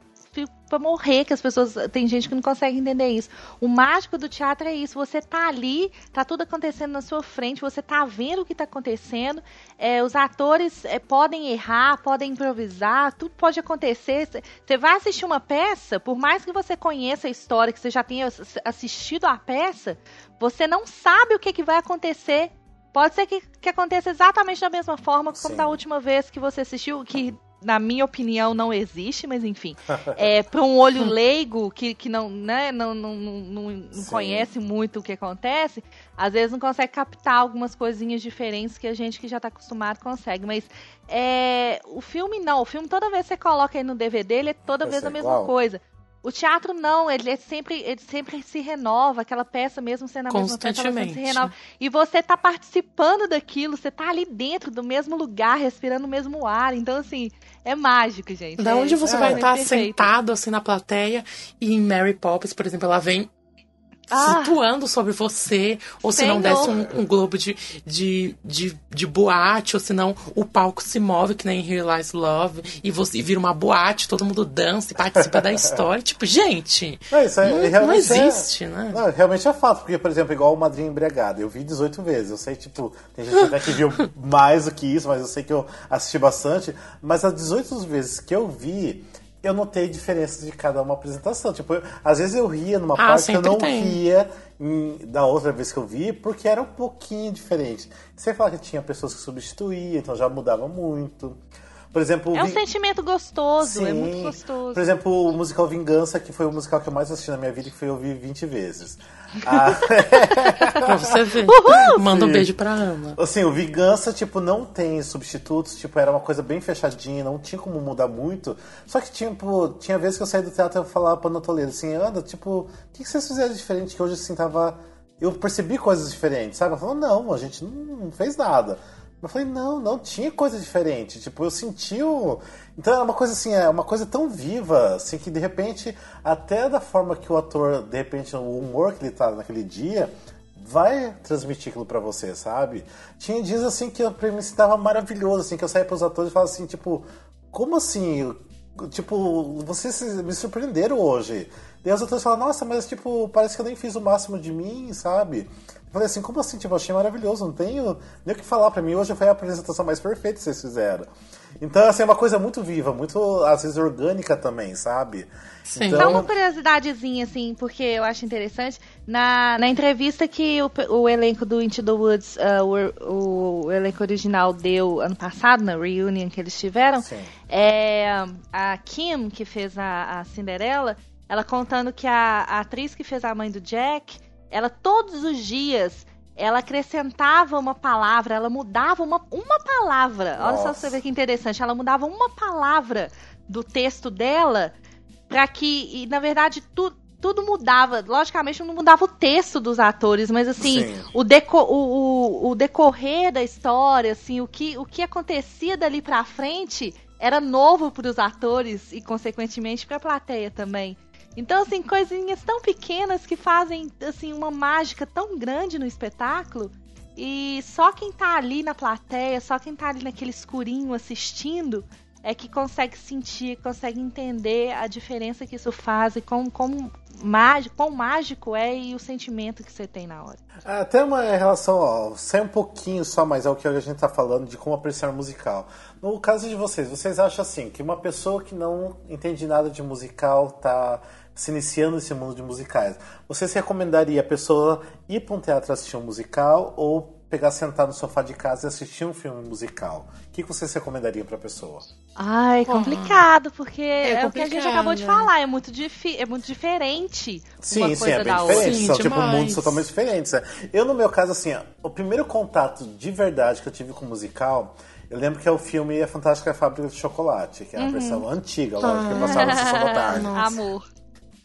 para morrer, que as pessoas. Tem gente que não consegue entender isso. O mágico do teatro é isso. Você tá ali, tá tudo acontecendo na sua frente, você tá vendo o que tá acontecendo. É, os atores é, podem errar, podem improvisar, tudo pode acontecer. Você vai assistir uma peça, por mais que você conheça a história, que você já tenha assistido a peça, você não sabe o que, que vai acontecer. Pode ser que, que aconteça exatamente da mesma forma como Sim. da última vez que você assistiu, que na minha opinião, não existe, mas enfim. *laughs* É, para um olho leigo que, que não, né, não, não, não, não conhece muito o que acontece, às vezes não consegue captar algumas coisinhas diferentes que a gente que já está acostumado consegue. Mas é, o filme não. O filme, toda vez que você coloca aí no DVD, ele é toda Vai vez a mesma igual. coisa. O teatro não, ele é sempre, ele sempre se renova, aquela peça mesmo sendo a mesma peça, ela se renova. E você tá participando daquilo, você tá ali dentro do mesmo lugar, respirando o mesmo ar. Então, assim, é mágico, gente. Da é, onde você é, vai estar sentado assim na plateia e em Mary Poppins, por exemplo, ela vem ah, flutuando sobre você, ou se não desce um, um, globo de, de, de, de, boate, ou se não o palco se move, que nem Here Lies Love, e você vira uma boate, todo mundo dança e participa da história. *laughs* Tipo, gente, não, isso é, não, não é- existe, é, né? Não, realmente é fato, porque, por exemplo, igual o Madrinha Embriagado, eu vi 18 vezes, eu sei, tipo, tem gente até que viu *laughs* mais do que isso, mas eu sei que eu assisti bastante, mas as 18 vezes que eu vi, eu notei diferenças de cada uma apresentação. Tipo, eu, às vezes eu ria numa ah, parte que eu não tem. ria em, da outra vez que eu vi, porque era um pouquinho diferente. Você fala que tinha pessoas que substituíam, então já mudava muito. Por exemplo, é um vi... sentimento gostoso, Sim. é muito gostoso. Por exemplo, o musical Vingança, que foi o musical que eu mais assisti na minha vida, que foi eu vi 20 vezes. Ah... *laughs* pra você ver. Uhul! Manda um beijo pra Ana. Assim, o Vingança, tipo, não tem substitutos, tipo, era uma coisa bem fechadinha, não tinha como mudar muito. Só que, tipo, tinha vezes que eu saí do teatro e eu falava pra Ana Toledo, assim, Ana, tipo, o que, que vocês fizeram diferente que hoje, assim, tava... Eu percebi coisas diferentes, sabe? Ela falou, não, a gente não fez nada. Eu falei, não, não tinha coisa diferente. Tipo, eu senti o. Então era uma coisa assim, é uma coisa tão viva, assim, que de repente, até da forma que o ator, de repente, o humor que ele tá naquele dia, vai transmitir aquilo para você, sabe? Tinha dias assim que pra mim estava maravilhoso, assim, que eu saía pros atores e falava assim, tipo, como assim? Tipo, vocês me surpreenderam hoje. E os atores falam, nossa, mas tipo, parece que eu nem fiz o máximo de mim, sabe? Eu falei assim, como assim? Tipo, eu achei maravilhoso, não tenho nem o que falar pra mim. Hoje foi a apresentação mais perfeita que vocês fizeram. Então, assim, é uma coisa muito viva, muito, às vezes, orgânica também, sabe? Sim. Então... Só uma curiosidadezinha, assim, porque eu acho interessante. Na, na entrevista que o, o elenco do Into the Woods, uh, o, o, elenco original deu ano passado, na reunion que eles tiveram, é, a Kim, que fez a, a Cinderela, ela contando que a, a atriz que fez a mãe do Jack ela todos os dias ela acrescentava uma palavra, ela mudava uma, uma palavra. Olha só você ver que interessante. Ela mudava uma palavra do texto dela para que, e, na verdade, tudo tudo mudava. Logicamente não mudava o texto dos atores, mas assim, o, deco o, o, o, decorrer da história, assim, o que, o que acontecia dali pra frente era novo para os atores e, consequentemente, para a plateia também. Então, assim, coisinhas tão pequenas que fazem, assim, uma mágica tão grande no espetáculo. E só quem tá ali na plateia, só quem tá ali naquele escurinho assistindo, é que consegue sentir, consegue entender a diferença que isso faz e como, como mágico, quão mágico é e o sentimento que você tem na hora. Até uma relação, ó, um pouquinho só, mas é o que a gente tá falando de como apreciar musical. No caso de vocês, vocês acham assim, que uma pessoa que não entende nada de musical tá se iniciando nesse mundo de musicais, você se recomendaria a pessoa ir para um teatro assistir um musical ou pegar, sentar no sofá de casa e assistir um filme musical? O que você se recomendaria para a pessoa? Ai, complicado, porque é, é, o que a gente acabou de falar, é muito, é muito diferente sim, uma sim, coisa é bem da diferente, outra. são Sim, tipo demais. mundos totalmente diferentes. né? Eu, no meu caso, assim, o primeiro contato de verdade que eu tive com musical... Eu lembro que é o filme A Fantástica Fábrica de Chocolate, que é a Uhum. versão antiga, lógico, que passava na sessão da *laughs* tarde. Amor.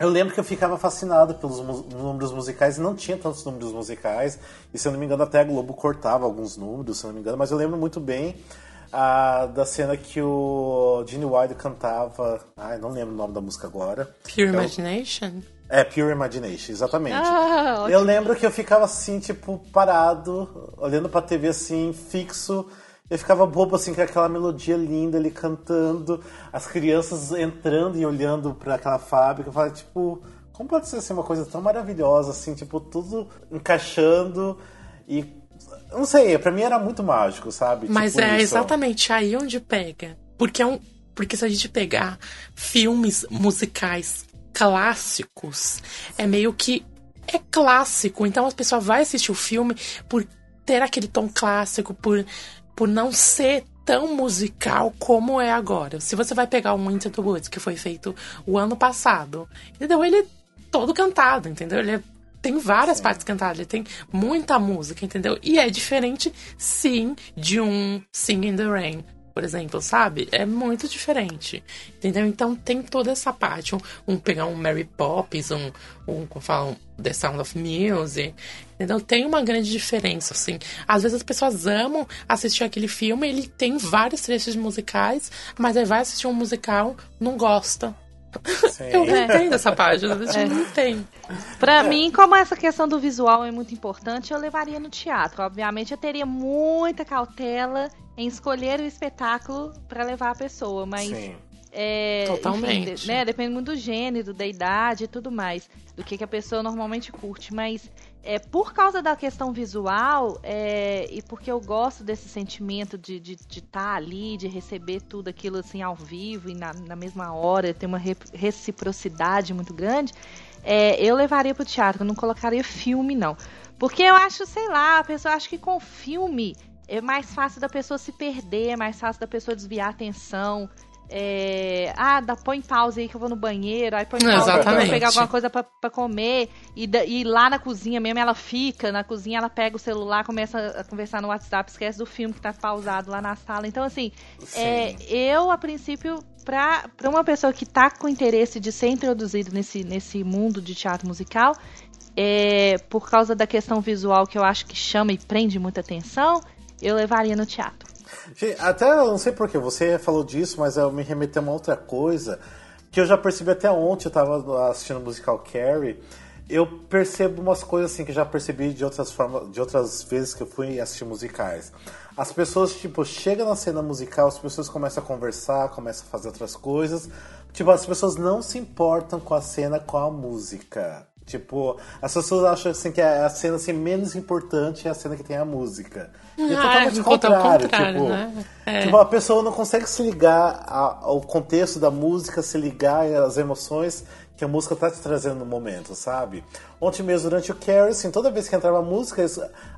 Eu lembro que eu ficava fascinado pelos mu- números musicais e não tinha tantos números musicais. E se eu não me engano, até a Globo cortava alguns números, se eu não me engano. Mas eu lembro muito bem ah, da cena que o Gene Wilder cantava. Ai, não lembro o nome da música agora. Pure É o- Imagination? É, Pure Imagination, exatamente. Ah, eu lembro que eu ficava assim, tipo, parado, olhando pra TV assim, fixo. Eu ficava bobo assim com aquela melodia linda ele cantando, as crianças entrando e olhando pra aquela fábrica. Eu falava, tipo, como pode ser assim, uma coisa tão maravilhosa, assim, tipo, tudo encaixando e. Não sei, pra mim era muito mágico, sabe? Mas Tipo é isso. exatamente aí onde pega. Porque é um. Porque se a gente pegar filmes musicais clássicos, é meio que. É clássico. Então a pessoa vai assistir o filme por ter aquele tom clássico, por, por não ser tão musical como é agora. Se você vai pegar um Into the Woods, que foi feito o ano passado, entendeu? Ele é todo cantado, entendeu? Ele é tem várias partes cantadas, ele tem muita música, entendeu? E é diferente, sim, de um Sing in the Rain, por exemplo, sabe? É muito diferente, entendeu? Então tem toda essa parte. Um, um pegar um Mary Poppins, um, um como fala, um The Sound of Music, entendeu? Tem uma grande diferença, assim. Às vezes as pessoas amam assistir aquele filme, ele tem vários trechos musicais, mas aí vai assistir um musical, não gosta. Sim. Eu não entendo essa página, a gente não tem. Pra mim, como essa questão do visual é muito importante, eu levaria no teatro. Obviamente, eu teria muita cautela em escolher o espetáculo pra levar a pessoa, mas Sim. é, Totalmente. enfim, né, depende muito do gênero, da idade e tudo mais, do que, que a pessoa normalmente curte. Mas é por causa da questão visual é, e porque eu gosto desse sentimento de estar de, estar ali, de receber tudo aquilo assim ao vivo e na, na mesma hora, ter uma re- reciprocidade muito grande, é, eu levaria pro teatro, eu não colocaria filme, não. Porque eu acho, sei lá, a pessoa acha que com filme é mais fácil da pessoa se perder, é mais fácil da pessoa desviar a atenção. É, ah, dá, põe pausa aí que eu vou no banheiro, aí põe pausa Exatamente. pegar alguma coisa pra, pra comer, e, e lá na cozinha mesmo ela fica, na cozinha ela pega o celular, começa a conversar no WhatsApp, esquece do filme que tá pausado lá na sala. Então, assim, é, eu, a princípio, pra, pra uma pessoa que tá com interesse de ser introduzido nesse, nesse mundo de teatro musical, é, por causa da questão visual que eu acho que chama e prende muita atenção, eu levaria no teatro. Até eu não sei porquê, você falou disso, mas eu me remeteu a uma outra coisa que eu já percebi até ontem, eu tava assistindo o musical Carrie. Eu percebo umas coisas assim que já percebi de outras formas, de outras vezes que eu fui assistir musicais. As pessoas, tipo, chegam na cena musical, as pessoas começam a conversar, começam a fazer outras coisas. Tipo, as pessoas não se importam com a cena, com a música. Tipo, as pessoas acham assim que a cena assim, menos importante é a cena que tem a música. E é Ah, totalmente é contrário, contrário, tipo, né? É. tipo, a pessoa não consegue se ligar a- ao contexto da música, se ligar às emoções que a música tá te trazendo no momento, sabe? Ontem mesmo, durante o Carrie, assim, toda vez que entrava música,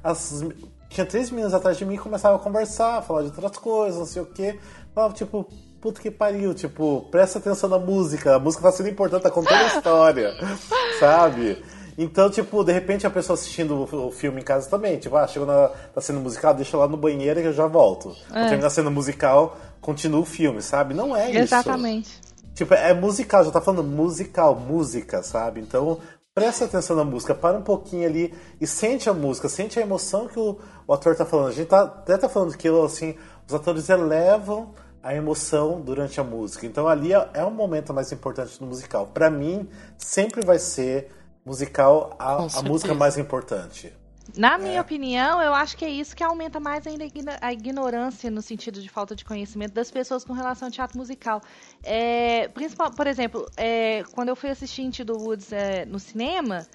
as, tinha três meninas atrás de mim e começavam a conversar, falar de outras coisas, não sei o quê. Falava, tipo, puta que pariu, tipo, presta atenção na música, a música tá sendo importante, tá contando a história, *laughs* sabe? Então, tipo, de repente a pessoa assistindo o, filme em casa também, tipo, ah, chegou na tá sendo musical, deixa lá no banheiro que eu já volto. É. Quando terminar sendo musical, continua o filme, sabe? Não é isso. Exatamente. Tipo, é musical, já tá falando musical, música, sabe? Então, presta atenção na música, para um pouquinho ali e sente a música, sente a emoção que o, o ator tá falando. A gente tá, até tá falando que assim, os atores elevam a emoção durante a música. Então ali é, é o momento mais importante do musical. Para mim, sempre vai ser musical a, a música mais importante. Na minha é. opinião, eu acho que é isso que aumenta mais ainda a ignorância no sentido de falta de conhecimento das pessoas com relação ao teatro musical. É, principal, por exemplo, é, quando eu fui assistir Into the Woods é, no cinema,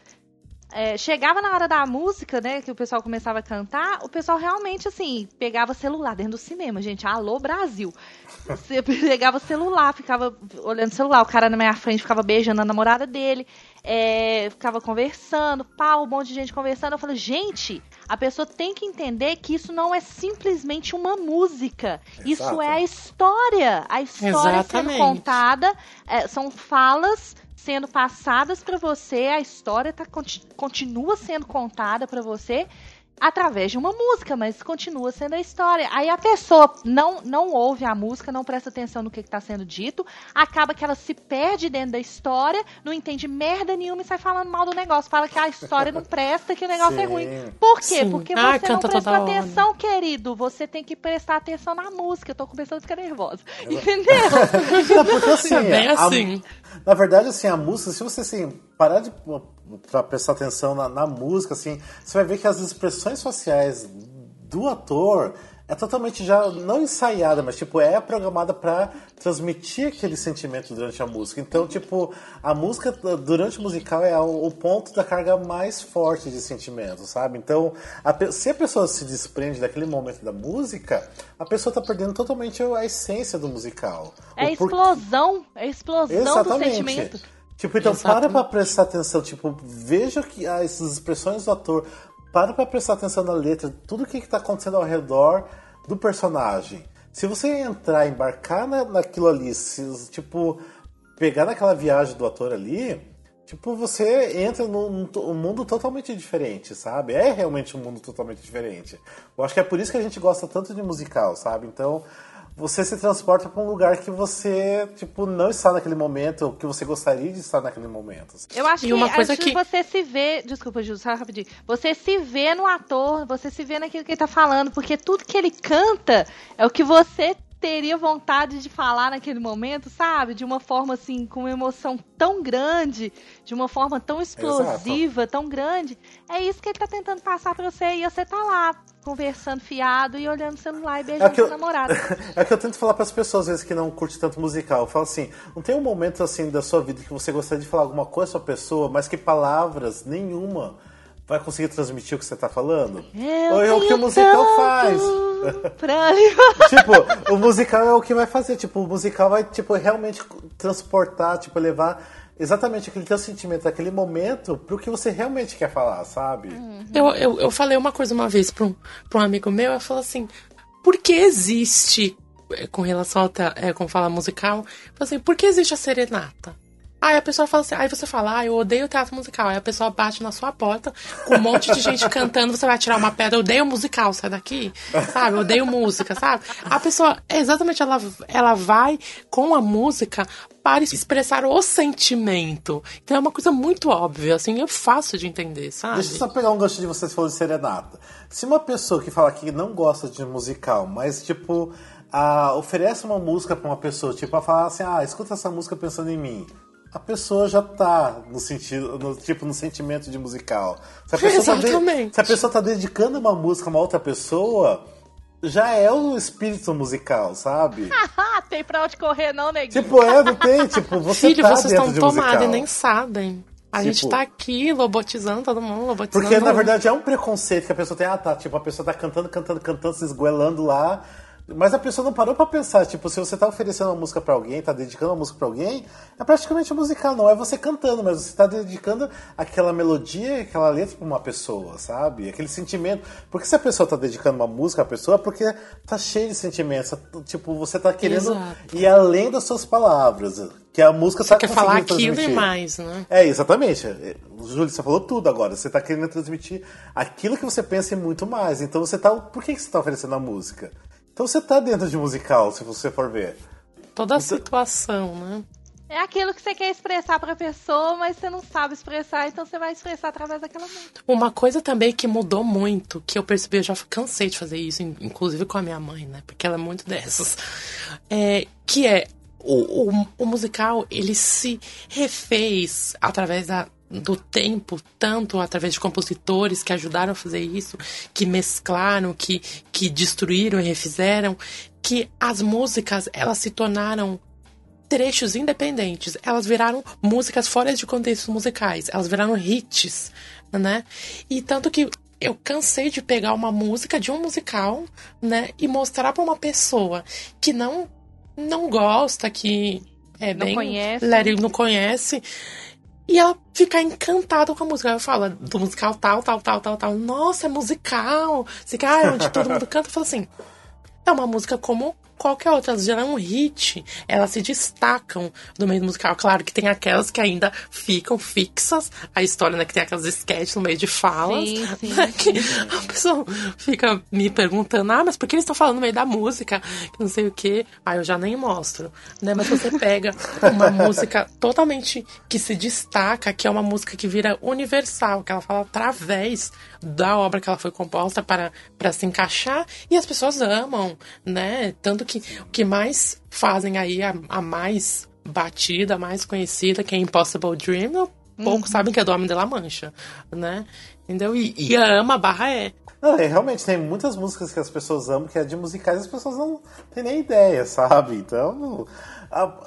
é, chegava na hora da música, né, que o pessoal começava a cantar, o pessoal realmente, assim, pegava celular dentro do cinema, gente. Alô, Brasil! Você pegava celular, ficava olhando o celular, o cara na minha frente ficava beijando a namorada dele, é, ficava conversando, pau, um monte de gente conversando. Eu falei, gente, a pessoa tem que entender que isso não é simplesmente uma música. Exato. Isso é a história. A história Exatamente. sendo contada, é, são falas sendo passadas para você, a história tá, continua sendo contada para você através de uma música, mas continua sendo a história. Aí a pessoa não, não ouve a música, não presta atenção no que está sendo dito, acaba que ela se perde dentro da história, não entende merda nenhuma e sai falando mal do negócio. Fala que a história não presta, que o negócio Sim. é ruim. Por quê? Sim. Porque ah, você não prestou atenção, hora. querido. Você tem que prestar atenção na música. Eu tô começando a ficar nervosa. Entendeu? *laughs* Não, porque assim, é bem assim. A, na verdade, assim, a música, se você assim, parar de para prestar atenção na, na, música, assim, você vai ver que as expressões faciais do ator é totalmente já não ensaiada, mas tipo é programada para transmitir aquele sentimento durante a música. Então, tipo, a música durante o musical é o, ponto da carga mais forte de sentimento, sabe? Então, a, se a pessoa se desprende daquele momento da música, a pessoa tá perdendo totalmente a essência do musical. É a explosão, é a explosão Exatamente. do sentimento. Tipo, então para pra prestar atenção, tipo, veja que as expressões do ator, para pra prestar atenção na letra, tudo o que, que tá acontecendo ao redor do personagem. Se você entrar, embarcar na, naquilo ali, se, tipo, pegar naquela viagem do ator ali, tipo, você entra num, num, mundo totalmente diferente, sabe? É realmente um mundo totalmente diferente. Eu acho que é por isso que a gente gosta tanto de musical, sabe? Então, você se transporta para um lugar que você, tipo, não está naquele momento, ou que você gostaria de estar naquele momento. Eu acho e que, uma coisa que você se vê, desculpa, Ju, só rapidinho. Você se vê no ator, você se vê naquilo que ele está falando, porque tudo que ele canta é o que você teria vontade de falar naquele momento, sabe? De uma forma assim, com uma emoção tão grande, de uma forma tão explosiva, Exato. tão grande. É isso que ele tá tentando passar pra você e você tá lá, conversando fiado e olhando o celular e beijando é seu namorado. *laughs* é o que eu tento falar para as pessoas, às vezes, que não curte tanto musical. Eu falo assim, não tem um momento assim da sua vida que você gostaria de falar alguma coisa pra pessoa, mas que palavras nenhuma vai conseguir transmitir o que você tá falando? Eu é o que o musical faz. *laughs* *laughs* Tipo, o musical é o que vai fazer. Tipo, o musical vai, tipo, realmente transportar, tipo, levar exatamente aquele teu sentimento, aquele momento pro que você realmente quer falar, sabe? Uhum. Eu, eu, eu falei uma coisa uma vez pra um, pra um amigo meu, eu falei assim, por que existe, eh, com relação ao, é, como fala musical, assim, por que existe a serenata? Aí a pessoa fala assim, aí você fala, ah, eu odeio teatro musical. Aí a pessoa bate na sua porta com um monte de gente cantando, você vai tirar uma pedra, eu odeio musical, sai daqui, sabe? Eu odeio música, sabe? A pessoa, exatamente, ela, ela vai com a música para expressar o sentimento. Então é uma coisa muito óbvia, assim, é fácil de entender, sabe? Deixa eu só pegar um gancho de vocês falando de serenata. Se uma pessoa que fala que não gosta de musical, mas tipo, a, oferece uma música para uma pessoa, tipo, a falar assim, ah, escuta essa música pensando em mim a pessoa já tá no sentido, no, tipo, no sentimento de musical. Se a *laughs* pessoa, tá, de, se a pessoa tá dedicando uma música a uma outra pessoa, já é o espírito musical, sabe? *laughs* tem pra onde correr, não, neguinho. Tipo, é, não tem, tipo, *laughs* você Filho, tá vocês estão tomados e nem sabem. A tipo, gente tá aqui lobotizando todo mundo, lobotizando. Porque, na verdade, é um preconceito que a pessoa tem. Ah, tá, tipo, a pessoa tá cantando, cantando, cantando, se esgoelando lá Mas a pessoa não parou pra pensar, tipo, se você tá oferecendo uma música pra alguém, tá dedicando uma música pra alguém, é praticamente musical, não é você cantando, mas você tá dedicando aquela melodia, aquela letra pra uma pessoa, sabe? Aquele sentimento. Porque se a pessoa tá dedicando uma música à pessoa, é porque tá cheio de sentimentos. Tipo, você tá querendo Exato. ir além das suas palavras. Que a música Você tá quer falar aquilo e mais, né? É, exatamente. Júlio, você falou tudo agora. Você tá querendo transmitir aquilo que você pensa e muito mais. Então você tá. Por que que você tá oferecendo a música? Então você tá dentro de musical, se você for ver. Toda a situação, né? É aquilo que você quer expressar pra pessoa, mas você não sabe expressar, então você vai expressar através daquela música. Uma coisa também que mudou muito, que eu percebi, eu já cansei de fazer isso, in- inclusive com a minha mãe, né? Porque ela é muito dessas. É, que é o, o, o musical, ele se refez através da, do tempo, tanto através de compositores que ajudaram a fazer isso, que mesclaram, que, que destruíram e refizeram, que as músicas, elas se tornaram trechos independentes. Elas viraram músicas fora de contextos musicais. Elas viraram hits, né? E tanto que eu cansei de pegar uma música de um musical, né, e mostrar pra uma pessoa que não não gosta, que é Não bem conhece. Larry não conhece. E ela ficar encantada com a música. Ela fala do musical tal, tal, tal, tal, tal. Nossa, é musical. Você quer, ah, onde todo mundo canta. Fala assim, é uma música como qualquer outra. Elas geram um hit. Elas se destacam do meio musical. Claro que tem aquelas que ainda ficam fixas. A história, né? Que tem aquelas sketches no meio de falas. Sim, sim, né, *laughs* que a pessoa fica me perguntando, ah, mas por que eles estão falando no meio da música? Que não sei o quê. Aí eu já nem mostro. Né? Mas você pega uma *laughs* música totalmente que se destaca, que é uma música que vira universal, que ela fala através da obra que ela foi composta para, para se encaixar e as pessoas amam, né? Tanto que o que mais fazem aí a, a mais batida, a mais conhecida, que é Impossible Dream, poucos sabem que é do Homem de La Mancha, né? Entendeu? E, e a ama barra é. Não, é, realmente tem muitas músicas que as pessoas amam, que é de musicais e as pessoas não têm nem ideia, sabe? Então,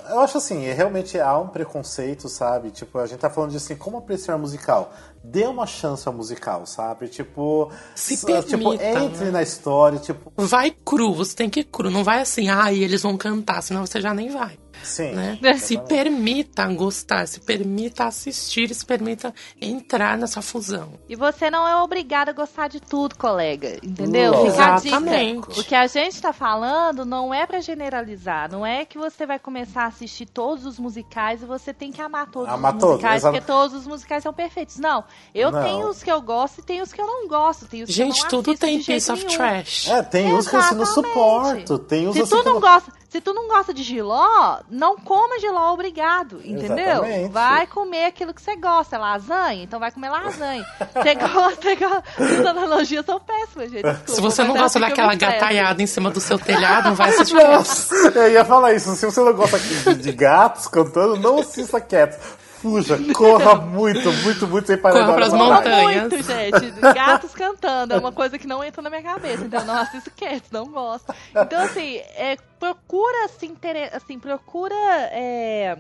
eu acho assim, realmente há um preconceito, sabe? Tipo, a gente tá falando de assim, como apreciar musical? Dê uma chance ao musical, sabe? Tipo, Se s- tipo, permita, entre né? na história, tipo, Vai cru, você tem que ir cru. Não vai assim, ah, e eles vão cantar, senão você já nem vai. Sim. né? É. Se permita gostar, se permita assistir, se permita entrar nessa fusão. E você não é obrigado a gostar de tudo, colega. Entendeu? Fica. Exatamente. O que a gente tá falando não é pra generalizar. Não é que você vai começar a assistir todos os musicais e você tem que amar todos Amar os todos, musicais, exato. porque todos os musicais são perfeitos. Não. Eu Não. tenho os que eu gosto e tenho os que eu não gosto. Tenho os que eu Gente, não tudo tem piece of nenhum. trash. É, tem uns que você não Exatamente. suporta, tem uns Se assim tu que não gosta, se tu não gosta de giló, não coma giló obrigado, entendeu? Exatamente. Vai comer aquilo que você gosta, lasanha, então vai comer lasanha. Você *laughs* gosta, gosta. As analogias são péssimas, gente. desculpa, Se você não é gosta assim daquela gataiada em cima do seu telhado, não vai *laughs* assistir. Nossa, eu ia falar isso. Se você não gosta de, de gatos cantando, não assista Cats. Fuja, corra muito, muito, muito sem parar Corra pras montanhas. muito, gente. Gatos cantando é uma coisa que não entra na minha cabeça. Então eu não assisto Cats, não gosto. Então, assim, é, procura se intere... assim, procura é,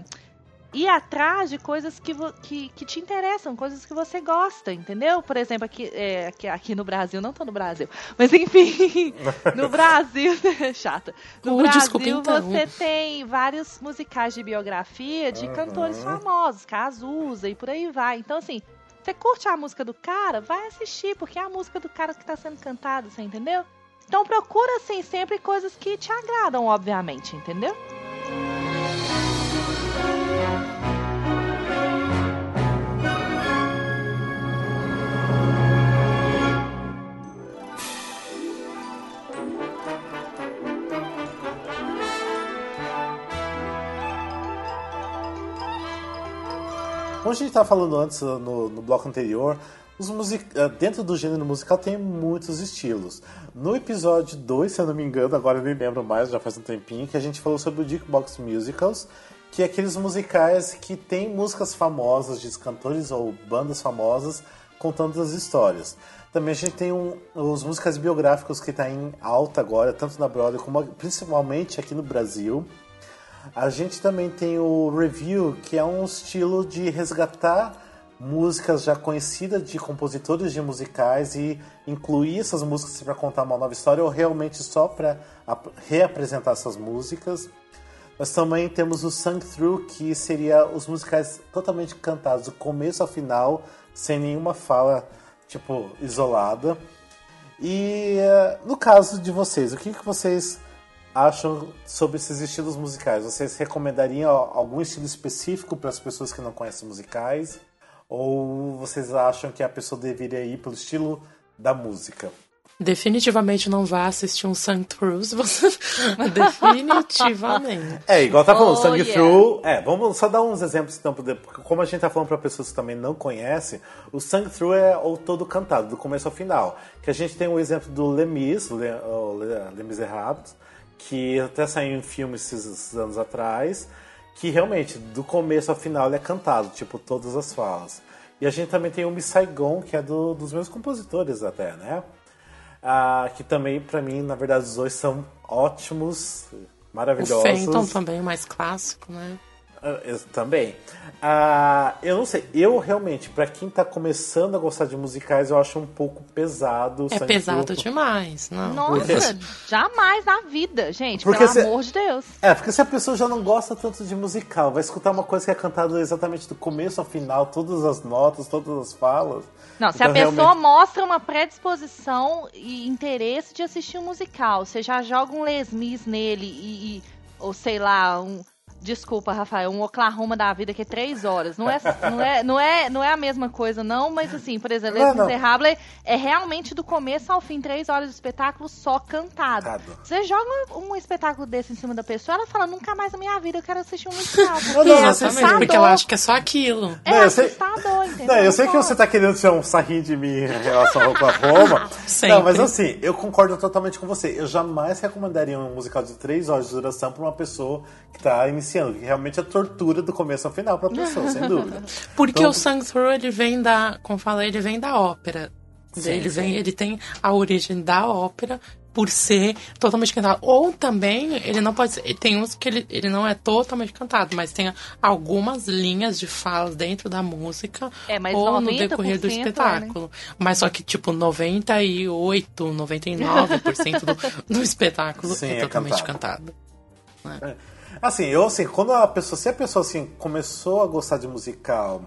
ir atrás de coisas que, que, que te interessam, coisas que você gosta, entendeu? Por exemplo, aqui, é, aqui, aqui no Brasil, não tô no Brasil, mas enfim, *laughs* no Brasil, *laughs* chata. No Uh, Brasil, desculpa, então. você tem vários musicais de biografia de cantores famosos, Cazuza e por aí vai. Então, assim, você curte a música do cara, vai assistir, porque é a música do cara que tá sendo cantada, você entendeu? Então procura, assim, sempre coisas que te agradam, obviamente, entendeu? Como a gente estava falando antes no, no bloco anterior, music... eh, dentro do gênero musical tem muitos estilos. No episódio 2, se eu não me engano, agora eu nem lembro mais, já faz um tempinho, que a gente falou sobre o Jukebox Musicals, que é aqueles musicais que tem músicas famosas de cantores ou bandas famosas contando as histórias. Também a gente tem um, os musicais biográficos que está em alta agora, tanto na Broadway como principalmente aqui no Brasil. A gente também tem o review, que é um estilo de resgatar músicas já conhecidas de compositores de musicais e incluir essas músicas para contar uma nova história ou realmente só para reapresentar essas músicas. Nós também temos o Sung Through, que seria os musicais totalmente cantados do começo ao final, sem nenhuma fala, tipo, isolada. E eh, no caso de vocês, o que, que vocês acham sobre esses estilos musicais? Vocês recomendariam algum estilo específico para as pessoas que não conhecem musicais? Ou vocês acham que a pessoa deveria ir pelo estilo da música? Definitivamente não vá assistir um Sang Through. Você... *laughs* Definitivamente. É, igual tá falando, oh, Sang yeah. Through. É, vamos só dar uns exemplos então, porque como a gente tá falando para pessoas que também não conhecem, o Sang Through é o todo cantado, do começo ao final. Que a gente tem o exemplo do Lemis, o Les Miserables, que até saiu em filme esses anos atrás, que realmente, do começo ao final, ele é cantado, tipo, todas as falas. E a gente também tem o Miss Saigon, que é do, dos meus compositores até, né? Ah, que também, para mim, na verdade, os dois são ótimos, maravilhosos. O Fenton também, mais clássico, né? Ah, eu, também. Ah, eu não sei, eu realmente, para quem tá começando a gostar de musicais, eu acho um pouco pesado. É pesado demais, não. Nossa, porque... jamais na vida, gente, porque pelo se... amor de Deus. É, porque se a pessoa já não gosta tanto de musical, vai escutar uma coisa que é cantada exatamente do começo ao final, todas as notas, todas as falas. Não, se então, a pessoa realmente... mostra uma predisposição e interesse de assistir um musical, você já joga um Les Mis nele e, e ou sei lá, um Desculpa, Rafael, um Oklahoma da vida que é três horas. Não é, não é, não é, não é a mesma coisa, não, mas assim, por exemplo, Les Miserables é realmente do começo ao fim, três horas de espetáculo só cantado. Você joga um espetáculo desse em cima da pessoa, ela fala, nunca mais na minha vida eu quero assistir um musical. *laughs* Porque não, não, é assustador. Porque ela acha que é só aquilo. É não, assustador, entendeu? Não, eu sei que você tá querendo ser um sarrir de mim em relação ao Oklahoma. *laughs* não, mas assim, eu concordo totalmente com você. Eu jamais recomendaria um musical de três horas de duração para uma pessoa que tá iniciando que realmente é tortura do começo ao final pra pessoa, sem dúvida. *laughs* Porque então, o Sang Through, ele vem da, como falei, ele vem da ópera. Sim, ele vem, sim. ele tem a origem da ópera por ser totalmente cantado. Ou também, ele não pode ser. Tem uns que ele, ele não é totalmente cantado, mas tem algumas linhas de falas dentro da música é, ou no decorrer do espetáculo. É, né? Mas só que, tipo, 98, 99% do, do espetáculo Sim, é, é totalmente cantado. cantado né? é. Assim, eu assim, quando a pessoa, se a pessoa assim começou a gostar de musical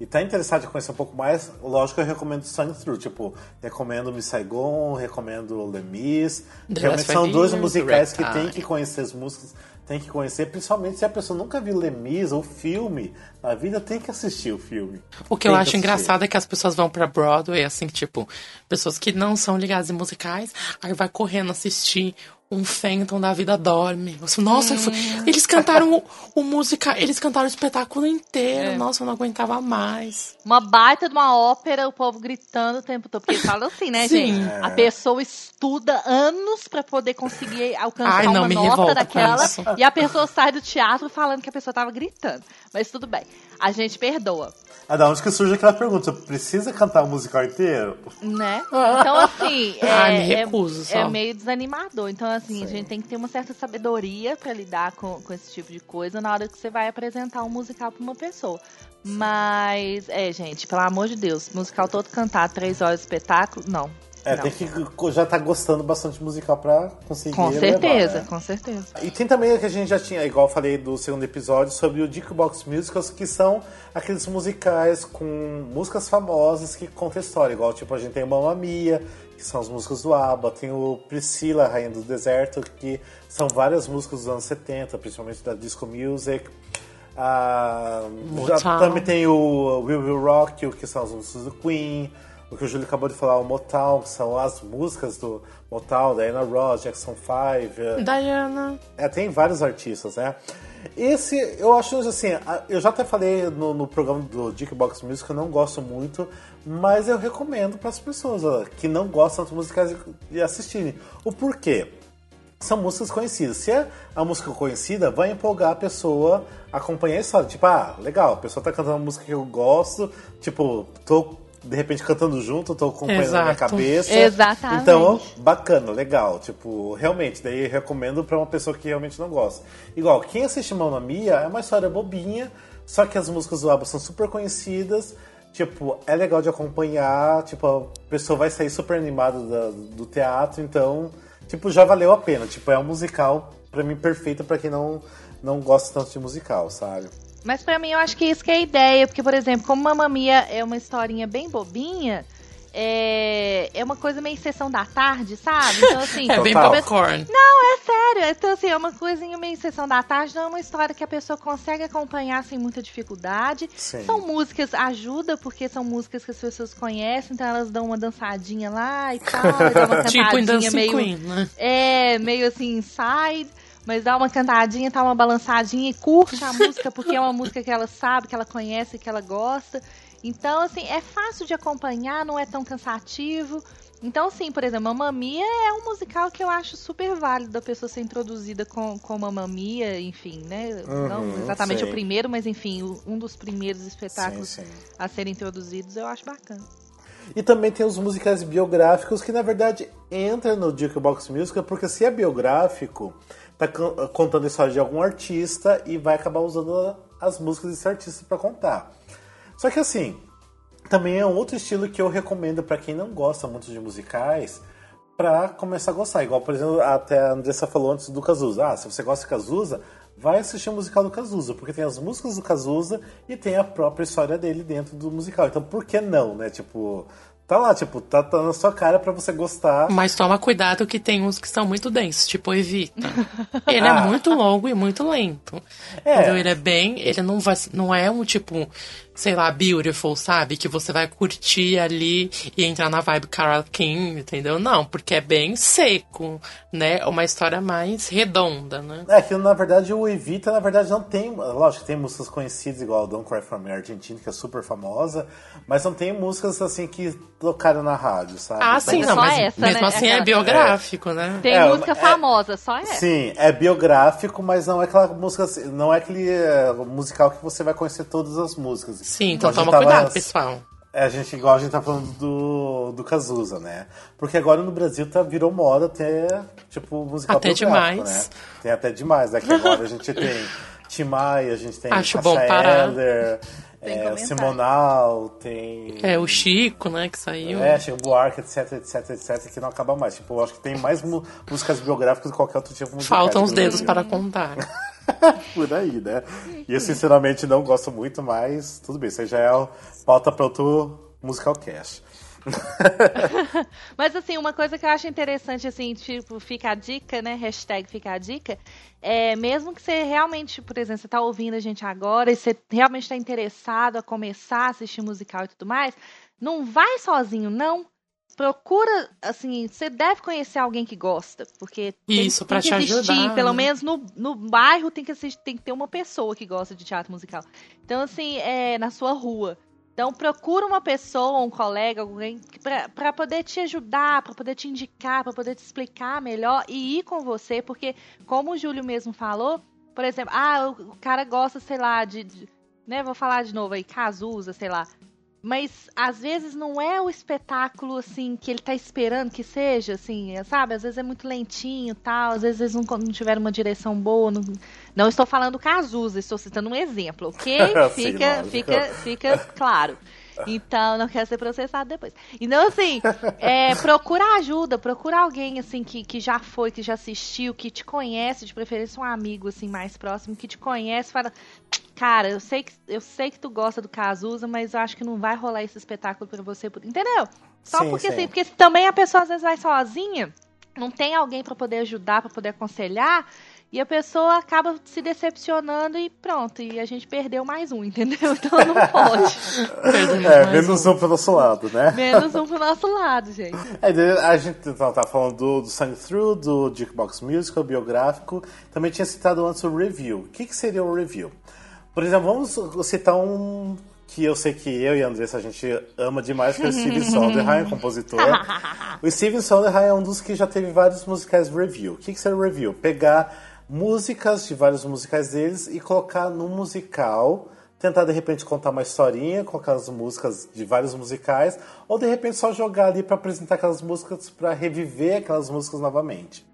e tá interessado em conhecer um pouco mais, lógico eu recomendo Song Through, tipo, recomendo Miss Saigon, recomendo Lemis, realmente são dois musicais que tem que conhecer as músicas, tem que conhecer, principalmente se a pessoa nunca viu Lemis ou filme, na vida tem que assistir o filme. O que tem eu acho engraçado é que as pessoas vão pra Broadway, assim, tipo, pessoas que não são ligadas em musicais, aí vai correndo assistir um Fenton da vida dorme. Nossa, hum. eles cantaram o, o música, eles cantaram o espetáculo inteiro. É. Nossa, eu não aguentava mais. Uma baita de uma ópera, o povo gritando o tempo todo. Porque fala assim, né, Sim. gente? É. A pessoa estuda anos para poder conseguir alcançar Ai, não, uma nota daquela. E a pessoa sai do teatro falando que a pessoa tava gritando. Mas tudo bem. A gente perdoa. Ah, da onde que surge aquela pergunta? Precisa cantar o musical inteiro? Né? Então, assim, é, *laughs* ah, me recuso, é, é, meio desanimador. Então, assim, Sim. a gente tem que ter uma certa sabedoria para lidar com, com esse tipo de coisa na hora que você vai apresentar um musical para uma pessoa. Mas, é, gente, pelo amor de Deus, musical todo cantado, três horas de espetáculo, não. É, não. tem que já tá gostando bastante de musical pra conseguir. Com certeza, levar, né? com certeza. E tem também que a gente já tinha, igual eu falei do segundo episódio, sobre o Box Musicals, que são aqueles musicais com músicas famosas que contam história. Igual, tipo, a gente tem o Mamma Mia, que são as músicas do ABBA, tem o Priscila, Rainha do Deserto, que são várias músicas dos anos 70, principalmente da disco music. Ah, já também tem o Will Will Rock You, que são as músicas do Queen o que o Júlio acabou de falar, o Motown, que são as músicas do Motown, Diana Ross, Jackson 5. É. Diana. É, tem vários artistas, né? Esse, eu acho assim, eu já até falei no, no programa do Box Music que eu não gosto muito, mas eu recomendo para as pessoas que não gostam de musicais de assistirem. O porquê? São músicas conhecidas. Se é a música conhecida, vai empolgar a pessoa a acompanhar a história. Tipo, ah, legal, a pessoa tá cantando uma música que eu gosto, tipo, tô de repente cantando junto, eu tô acompanhando Exato. na minha cabeça. Exatamente. Então, bacana, legal. Tipo, realmente, daí recomendo para uma pessoa que realmente não gosta. Igual, quem assiste Mamma Mia é uma história bobinha, só que as músicas do ABBA são super conhecidas tipo, é legal de acompanhar, tipo, a pessoa vai sair super animada do, do teatro, então, tipo, já valeu a pena. Tipo, é um musical, pra mim, perfeito pra quem não, não gosta tanto de musical, sabe? Mas pra mim eu acho que isso que é a ideia, porque, por exemplo, como Mamma Mia é uma historinha bem bobinha, é, é uma coisa meio sessão da tarde, sabe? Então, assim. *laughs* é bem popcorn. Não, é sério. Então, assim, é uma coisinha meio sessão da tarde, não é uma história que a pessoa consegue acompanhar sem muita dificuldade. Sim. São músicas, ajuda, porque são músicas que as pessoas conhecem, então elas dão uma dançadinha lá e tal, e dão uma *laughs* Tipo em Dancing meio. Queen, né? É, meio assim, inside. Mas dá uma cantadinha, tá uma balançadinha e curte a música, porque é uma música que ela sabe, que ela conhece, que ela gosta. Então, assim, é fácil de acompanhar, não é tão cansativo. Então, assim, por exemplo, Mamma Mia é um musical que eu acho super válido a pessoa ser introduzida com, com Mamma Mia, enfim, né? não Uhum, exatamente sei. o primeiro, mas enfim, um dos primeiros espetáculos Sim, sim. a serem introduzidos, eu acho bacana. E também tem os musicais biográficos que na verdade entra no Jukebox Musical, porque se é biográfico, tá con- contando a história de algum artista e vai acabar usando as músicas desse artista pra contar. Só que assim, também é um outro estilo que eu recomendo pra quem não gosta muito de musicais pra começar a gostar. Igual, por exemplo, até a Andressa falou antes do Cazuza. Ah, se você gosta de Cazuza, vai assistir o musical do Cazuza, porque tem as músicas do Cazuza e tem a própria história dele dentro do musical. Então, por que não, né? Tipo, tá lá, tipo, tá, tá na sua cara pra você gostar. Mas toma cuidado que tem uns que são muito densos, tipo Evita. *laughs* Ele Ah. é muito longo e muito lento. É. Entendeu? Ele é bem. Ele não vai. Não é um tipo, sei lá, beautiful, sabe? Que você vai curtir ali e entrar na vibe Carol King, entendeu? Não, porque é bem seco, né? É Uma história mais redonda, né? É que na verdade o Evita, na verdade, não tem. Lógico que tem músicas conhecidas, igual Don't Cry For Me Argentina, que é super famosa, mas não tem músicas assim que tocaram na rádio, sabe? Ah, Então, sim, é não, só mas essa, mesmo né? assim é biográfico, né? Tem É, música é- famosa, só é. Sim, é biográfico, mas não é aquela música, assim- não é aquele é, musical que você vai conhecer todas as músicas. Sim, então toma tava- cuidado, pessoal. É, a gente, igual a gente tá falando do, do Cazuza, né? Porque agora no Brasil tá, virou moda ter, tipo, musical Até biográfico, demais. né? Tem até demais, né? Que agora a gente tem *laughs* Tim Maia, a gente tem Acho bom parar. É. Simonal, tem... É, o Chico, né, que saiu. É, Chico Buarque, etc, etc, etc, que não acaba mais. Tipo, eu acho que tem mais músicas biográficas do que qualquer outro tipo de musical. Faltam os dedos Brasil. para contar. *laughs* *laughs* Por aí, né? E eu sinceramente não gosto muito, mas tudo bem, isso aí já é pauta para outro musical cast. *laughs* Mas assim, uma coisa que eu acho interessante, assim, tipo, fica a dica, né? Hashtag fica a dica. É, mesmo que você realmente, por exemplo, você tá ouvindo a gente agora e você realmente está interessado a começar a assistir musical e tudo mais, não vai sozinho, não. Procura, assim, você deve conhecer alguém que gosta, porque tem- Isso, que te existir, ajudar, pelo né? menos no, no bairro tem que, assistir, tem que ter uma pessoa que gosta de teatro musical. Então, assim, é na sua rua. Então procura uma pessoa, um colega, alguém pra poder te ajudar, pra poder te indicar, pra poder te explicar melhor e ir com você, porque como o Júlio mesmo falou, por exemplo, ah, o, o cara gosta, sei lá, de, de- né, vou falar de novo aí, Cazuza, sei lá. Mas às vezes não é o espetáculo assim que ele tá esperando que seja, assim, sabe? Às vezes é muito lentinho, tal, às vezes não, não tiveram uma direção boa, não, não estou falando Cazuza, estou citando um exemplo, ok? *laughs* Sim, Fica, lógico. fica, fica claro. Então, não quero ser processado depois. Então, assim, é, procura ajuda, procura alguém, assim, que, que já foi, que já assistiu, que te conhece, de preferência um amigo, assim, mais próximo, que te conhece, fala, cara, eu sei que, eu sei que tu gosta do Cazuza, mas eu acho que não vai rolar esse espetáculo pra você, entendeu? Só Sim, porque, sim. assim, porque também a pessoa às vezes vai sozinha, não tem alguém pra poder ajudar, pra poder aconselhar, e a pessoa acaba se decepcionando e pronto, e a gente perdeu mais um, *laughs* entendeu? Então não pode. É, menos um. um pro nosso lado, né? Menos um pro nosso lado, gente. Daí a gente então, tá falando do, do Sang Through, do Jukebox Musical, biográfico. Também tinha citado antes o review. O que, que seria o review? Por exemplo, vamos citar um que eu sei que eu e a Andressa a gente ama demais, que é o Steven *laughs* Sondheim, compositor. *laughs* o Steven Sondheim é um dos que já teve vários musicais review. O que, que seria review? Pegar músicas de vários musicais deles e colocar num musical tentar de repente contar uma historinha com aquelas músicas de vários musicais, ou de repente só jogar ali para apresentar aquelas músicas para reviver aquelas músicas novamente.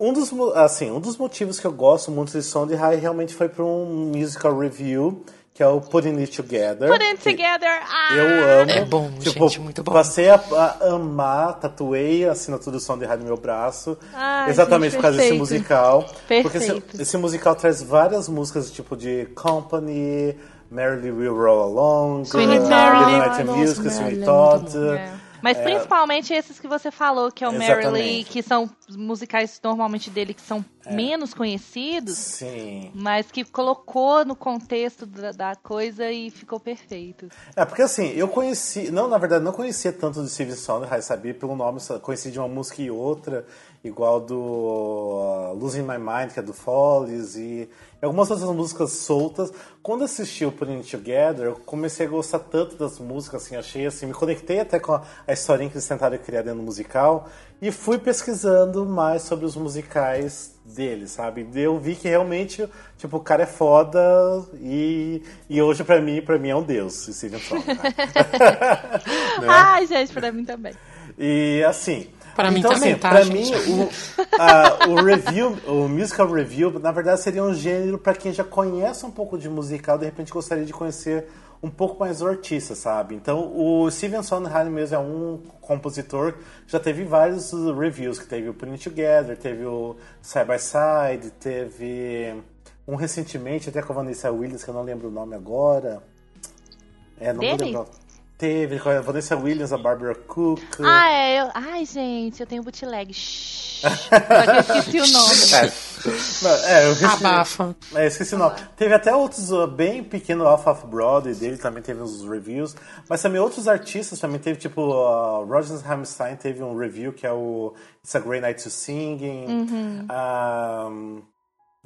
Um dos, assim, um dos motivos que eu gosto muito de Sondheim realmente foi para um musical review, que é o Putting It Together. Put it together. Ah! Eu amo. É bom, tipo, gente, muito bom. Passei a, a amar, tatuei a assinatura do de rádio no meu braço. Ai, exatamente gente, por causa desse perfeito. musical. Porque esse, Perfeito. esse musical traz várias músicas, tipo de Company, Merrily We Roll Along, Sweeney uh, Todd. Little Night Nossa, and Music, Sweeney é Todd. Muito É. Mas principalmente esses que você falou, que é o Merrily, que são musicais normalmente dele que são menos conhecidos, Sim. mas que colocou no contexto da, da coisa e ficou perfeito. É, porque assim, eu conheci. Não, na verdade, não conhecia tanto do Steven Sondheim, sabia pelo nome, conheci de uma música e outra, igual do uh, Losing My Mind, que é do Follies, e algumas outras músicas soltas. Quando assisti o Putting Together, eu comecei a gostar tanto das músicas, assim, achei assim, me conectei até com a, a historinha que eles tentaram criar dentro do musical, e fui pesquisando mais sobre os musicais dele, sabe? Eu vi que realmente, tipo, o cara é foda e, e hoje pra mim, pra mim é um deus, Steven Sondheim. Né? *laughs* *laughs* Ai, gente, pra mim também. E assim. Pra mim então, também, assim, tá, pra gente? mim, o, *laughs* a- o review, o musical review, na verdade, seria um gênero pra quem já conhece um pouco de musical, de repente gostaria de conhecer um pouco mais o artista, sabe? Então, o Steven Sondheim mesmo é um compositor que já teve vários reviews, que teve o Putting It Together, teve o Side by Side, teve um recentemente, até com a Vanessa Williams, que eu não lembro o nome agora. É, não vou Dele? lembrar. Teve com a Vanessa Williams, a Barbara Cook. Ah, é. Eu... Ai, gente, eu tenho bootleg. Shhh. Eu esqueci o nome. *laughs* Não, é, eu esqueci, Abafa. é, esqueci o nome. Teve até outros uh, bem pequeno Off of Broadway dele, também teve uns reviews. Mas também outros artistas também teve, tipo, uh, Roger Hammerstein teve um review que é o It's a Great Night to Singing. Um,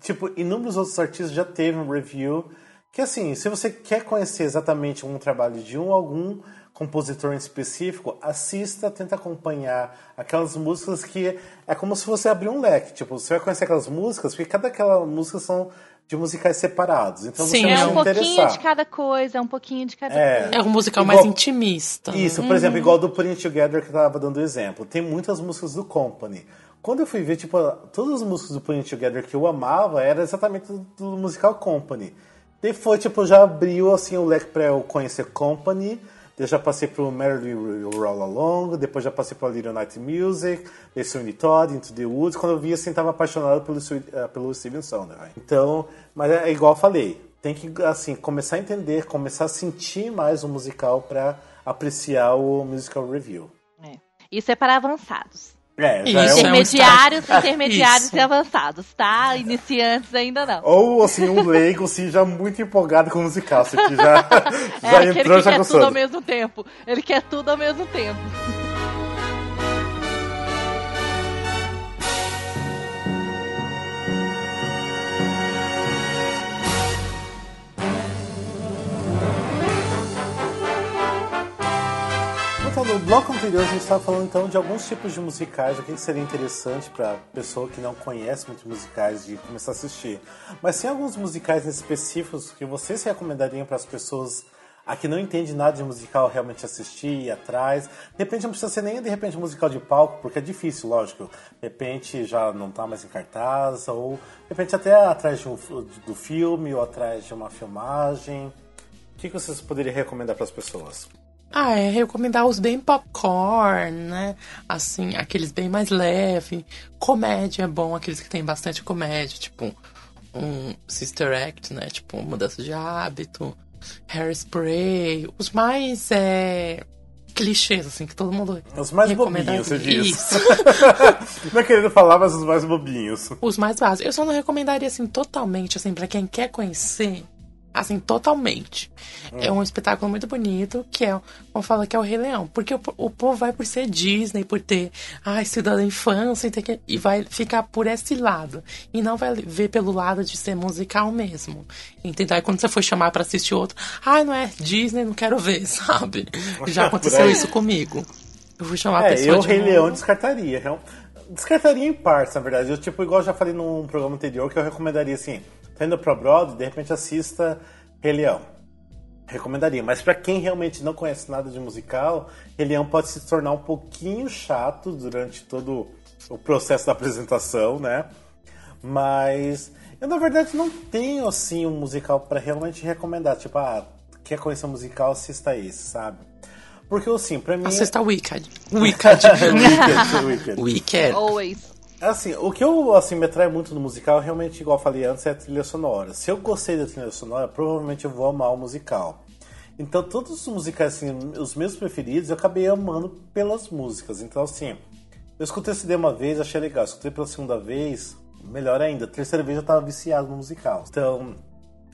tipo, inúmeros outros artistas já teve um review. Que assim, se você quer conhecer exatamente um trabalho de um algum compositor em específico, assista, tenta acompanhar aquelas músicas que é como se você abrir um leque. Tipo, você vai conhecer aquelas músicas, porque cada aquela música são de musicais separados. Então Sim, você É um se pouquinho de cada coisa, é um pouquinho de cada É. coisa. É um musical Igual- mais intimista. né? Isso, por exemplo, igual do Putting Together que eu tava dando exemplo. Tem muitas músicas do Company. Quando eu fui ver, tipo, todas as músicas do Putting Together que eu amava era exatamente do, do musical Company. E foi, tipo, já abriu, assim, o leque pra eu conhecer Company. Eu já passei pro Merrily We Roll Along, depois já passei pro Little Night Music, The Sweeney Todd, Into the Woods. Quando eu vi, assim, tava apaixonado pelo, eh, pelo Steven Sondheim. Então, mas é igual eu falei, tem que, assim, começar a entender, começar a sentir mais o musical pra apreciar o musical review. É. Isso é para avançados. É, Isso, é um Intermediários, intermediários Isso. e avançados, tá? Iniciantes ainda não. Ou, assim, um leigo, assim, já muito empolgado com o musical. Assim, que já, *laughs* É já aquele entrou que já quer tudo ao mesmo tempo. Ele quer tudo ao mesmo tempo. No bloco anterior a gente estava falando então de alguns tipos de musicais, o que seria interessante para pessoa que não conhece muito musicais de começar a assistir. Mas tem alguns musicais específicos que vocês recomendariam para as pessoas a que não entende nada de musical realmente assistir, ir atrás. De repente não precisa ser nem de repente musical de palco, porque é difícil, lógico. De repente já não está mais em cartaz, ou de repente até atrás de um, do filme ou atrás de uma filmagem. O que que vocês poderiam recomendar para as pessoas? Ah, é recomendar os bem popcorn, né? Assim, aqueles bem mais leve. Comédia é bom, aqueles que tem bastante comédia, tipo um Sister Act, né? Tipo Mudança de Hábito, Hairspray. Os mais é, clichês, assim, que todo mundo Os mais bobinhos, você diz. *laughs* Não é querendo falar, mas os mais bobinhos. Os mais básicos. Eu só não recomendaria, assim, totalmente, assim, pra quem quer conhecer, assim, totalmente. É um espetáculo muito bonito, que é, vamos falar que é o Rei Leão. Porque o, o povo vai por ser Disney, por ter, ai, cidadã da infância, e, que- e vai ficar por esse lado. E não vai ver pelo lado de ser musical mesmo. Entendeu? Aí quando você for chamar pra assistir outro, ai, não é Disney, não quero ver, *laughs* sabe? Já *laughs* aconteceu isso comigo. Eu vou chamar a É, pessoa eu, de Rei. Leão, descartaria. Descartaria em partes, na verdade. Eu, tipo, igual eu já falei num programa anterior, que eu recomendaria, assim, tá indo pra Broadway, de repente assista Rei Leão. Recomendaria. Mas pra quem realmente não conhece nada de musical, Rei Leão pode se tornar um pouquinho chato durante todo o processo da apresentação, né? Mas eu na verdade não tenho assim um musical para realmente recomendar. Tipo, ah, quer conhecer um musical, assista esse, sabe? Porque assim, pra mim. Assista Wicked. Wicked. *laughs* Wicked, Wicked. Wicked. Always. Assim, o que eu assim, me atrai muito no musical, realmente, igual eu falei antes, é a trilha sonora. Se eu gostei da trilha sonora, provavelmente eu vou amar o musical. Então, todos os musicais, assim, os meus preferidos, eu acabei amando pelas músicas. Então, assim, eu escutei esse CD uma vez, achei legal. Escutei pela segunda vez, melhor ainda. Terceira vez eu tava viciado no musical. Então,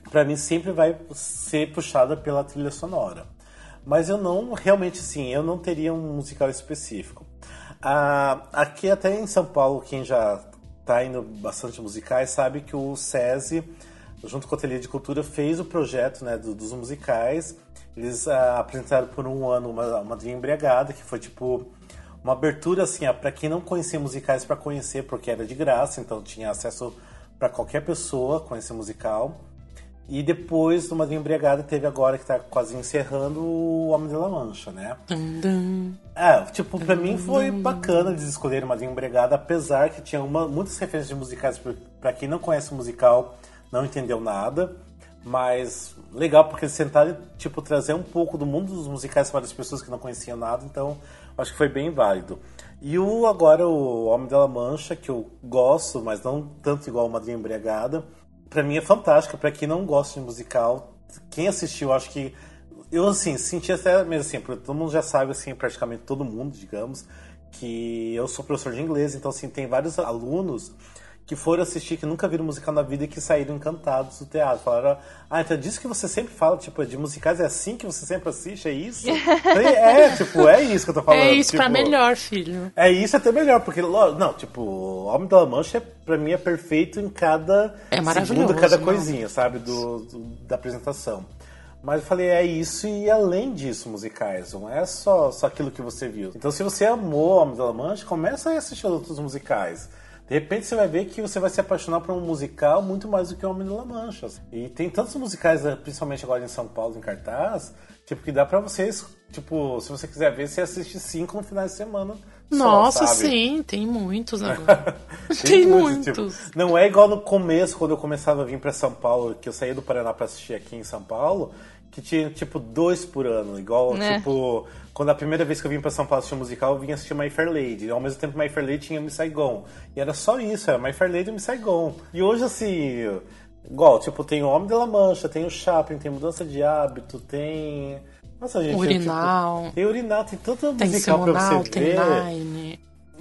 pra mim sempre vai ser puxada pela trilha sonora. Mas eu não, realmente, sim, eu não teria um musical específico. Ah, aqui até em São Paulo, quem já tá indo bastante musicais sabe que o SESI, junto com a Ateliê de Cultura, fez o projeto né, do- dos musicais. Eles ah, apresentaram por um ano uma, uma Madrinha Embriagada, que foi tipo uma abertura assim, para quem não conhecia musicais para conhecer, porque era de graça, então tinha acesso para qualquer pessoa conhecer musical. E depois do Madrinha Embriagada teve agora que tá quase encerrando o Homem de La Mancha, né? É, tipo, pra mim foi bacana eles escolherem Madrinha Embregada, apesar que tinha uma, muitas referências de musicais, pra- pra quem não conhece o musical, não entendeu nada. Mas legal, porque eles tentaram, tipo, trazer um pouco do mundo dos musicais para as pessoas que não conheciam nada, então acho que foi bem válido. E o agora o Homem da La Mancha, que eu gosto, mas não tanto igual o Madrinha Embriagada, pra mim é fantástica. Pra quem não gosta de musical, quem assistiu, acho que eu assim senti até mesmo assim, porque todo mundo já sabe assim, praticamente todo mundo, digamos, que eu sou professor de inglês, então assim tem vários alunos que foram assistir que nunca viram musical na vida e que saíram encantados do teatro. Falaram, ah, então é disso que você sempre fala, tipo, de musicais é assim que você sempre assiste, é isso? Falei, *laughs* é, tipo, é isso que eu tô falando. É isso tipo, pra melhor, filho. é isso até melhor, porque, não, tipo, Homem da Mancha, é, pra mim, é perfeito em cada É segundo, cada não. coisinha, sabe, do, do- da apresentação. Mas eu falei, é isso e além disso, musicais, não é só, só aquilo que você viu. Então, se você amou Homem da Mancha, começa a assistir outros musicais. De repente você vai ver que você vai se apaixonar por um musical muito mais do que o Homem da La Mancha. E tem tantos musicais, eh, principalmente agora em São Paulo, em cartaz, tipo, que dá pra vocês, tipo, se você quiser ver, você assiste cinco no final de semana. só, Nossa, sabe? sim, tem muitos agora. *laughs* *laughs* tem muitos. tipo, não é igual no começo, quando eu começava a vir pra São Paulo, que eu saía do Paraná pra assistir aqui em São Paulo, que tinha tipo dois por ano. Igual, Né? tipo, quando a primeira vez que eu vim pra São Paulo assistir um musical, eu vinha assistir My Fair Lady. E ao mesmo tempo, My Fair Lady tinha Miss Saigon. E era só isso, era My Fair Lady e Miss Saigon. E hoje, assim, igual, tipo, tem o Homem de La Mancha, tem o Chaplin, tem Mudança de Hábito, tem. Nossa, gente. Urinal. Tipo, tem Urinal, tem tanto Tem musical pra Simonal, você tem ver. Nine.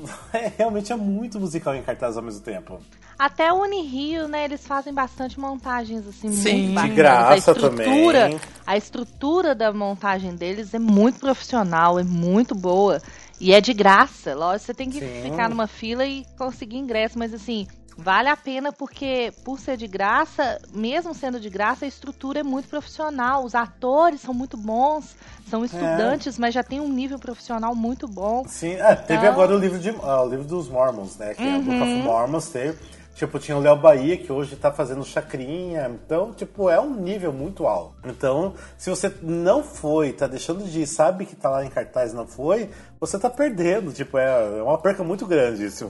*laughs* É, realmente é muito musical em cartaz ao mesmo tempo. Até o Unirio, né, eles fazem bastante montagens assim Sim. muito De graça a estrutura, também. A estrutura da montagem deles é muito profissional, é muito boa e é de graça. Lógico, você tem que Sim. ficar numa fila e conseguir ingresso, mas assim, vale a pena porque por ser de graça, mesmo sendo de graça, a estrutura é muito profissional. Os atores são muito bons, É. são estudantes, mas já tem um nível profissional muito bom. Sim, é, teve Então- agora o livro, de, ah, o livro dos Mormons, né? Que é o Book Uhum. of Mormons, teve. Tipo, tinha o Léo Bahia, que hoje tá fazendo chacrinha. Então, tipo, é um nível muito alto. Então, se você não foi, tá deixando de ir, sabe que tá lá em cartaz não foi, você tá perdendo. Tipo, é, é uma perca muito grande, se,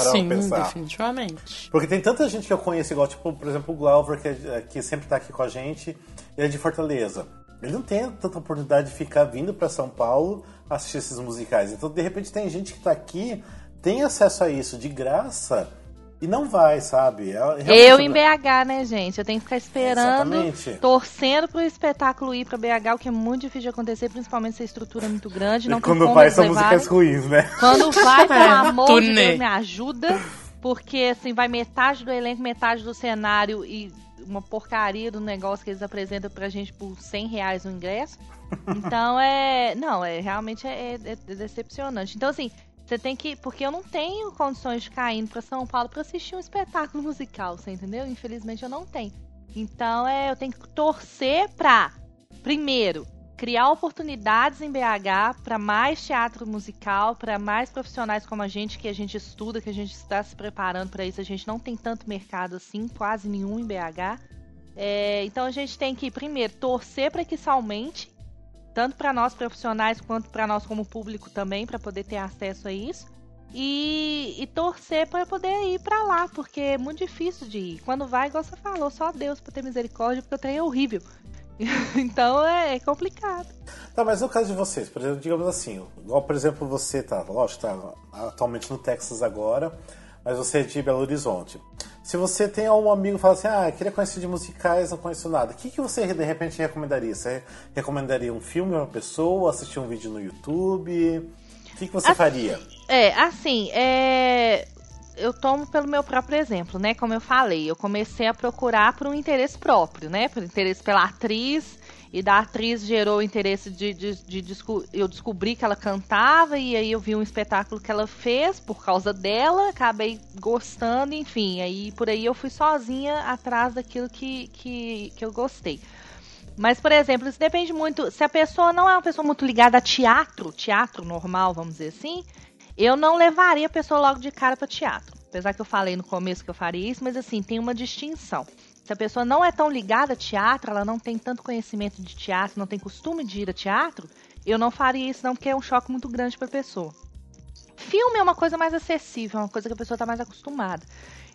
se parar Sim, pensar. definitivamente. Porque tem tanta gente que eu conheço, igual, tipo, por exemplo, o Glauber, que, é- que sempre tá aqui com a gente, ele é de Fortaleza. Ele não tem tanta oportunidade de ficar vindo pra São Paulo assistir esses musicais. Então, de repente, tem gente que tá aqui, tem acesso a isso de graça e não vai, sabe? É- Eu em BH, né, gente? Eu tenho que ficar esperando, Exatamente. torcendo pro espetáculo ir pra BH, o que é muito difícil de acontecer, principalmente se a estrutura é muito grande. Não E quando vai, são músicas ruins, né? Quando *laughs* vai, pelo É, amor de. Deus, me ajuda. Porque, assim, vai metade do elenco, metade do cenário e uma porcaria do negócio que eles apresentam pra gente por 100 reais no ingresso. *laughs* Então, é... Não, é realmente é, é- é decepcionante. Então, assim, você tem que... Porque eu não tenho condições de ficar indo pra São Paulo pra assistir um espetáculo musical, você entendeu? Infelizmente, eu não tenho. Então, é... Eu tenho que torcer pra, primeiro, criar oportunidades em BH para mais teatro musical, para mais profissionais como a gente, que a gente estuda, que a gente está se preparando para isso. A gente não tem tanto mercado assim, quase nenhum em BH. É, então a gente tem que, primeiro, torcer para que isso aumente, tanto para nós profissionais quanto para nós como público também, para poder ter acesso a isso. e, e torcer para poder ir para lá, porque é muito difícil de ir. Quando vai, igual você falou, só Deus para ter misericórdia, porque o trem é horrível. *laughs* então é, é, complicado. Tá, mas no caso de vocês, por exemplo, digamos assim, igual por exemplo você tá, lógico, tá atualmente no Texas agora, mas você é de Belo Horizonte. Se você tem um amigo que fala assim, ah, queria conhecer de musicais, não conheço nada, o que, que você de repente recomendaria? Você recomendaria um filme, uma pessoa, assistir um vídeo no YouTube? O que, que você assim, faria? É, assim, é... eu tomo pelo meu próprio exemplo, né? Como eu falei, eu comecei a procurar por um interesse próprio, né? Por interesse pela atriz, e da atriz gerou interesse de, de, de, de, eu descobri que ela cantava e aí eu vi um espetáculo que ela fez por causa dela, acabei gostando, enfim, aí por aí eu fui sozinha atrás daquilo que, que, que eu gostei. Mas, por exemplo, isso depende muito. Se a pessoa não é uma pessoa muito ligada a teatro, teatro normal, vamos dizer assim, eu não levaria a pessoa logo de cara para teatro. Apesar que eu falei no começo que eu faria isso, mas assim, tem uma distinção. Se a pessoa não é tão ligada a teatro, ela não tem tanto conhecimento de teatro, não tem costume de ir a teatro, eu não faria isso não, porque é um choque muito grande para a pessoa. Filme é uma coisa mais acessível, é uma coisa que a pessoa está mais acostumada.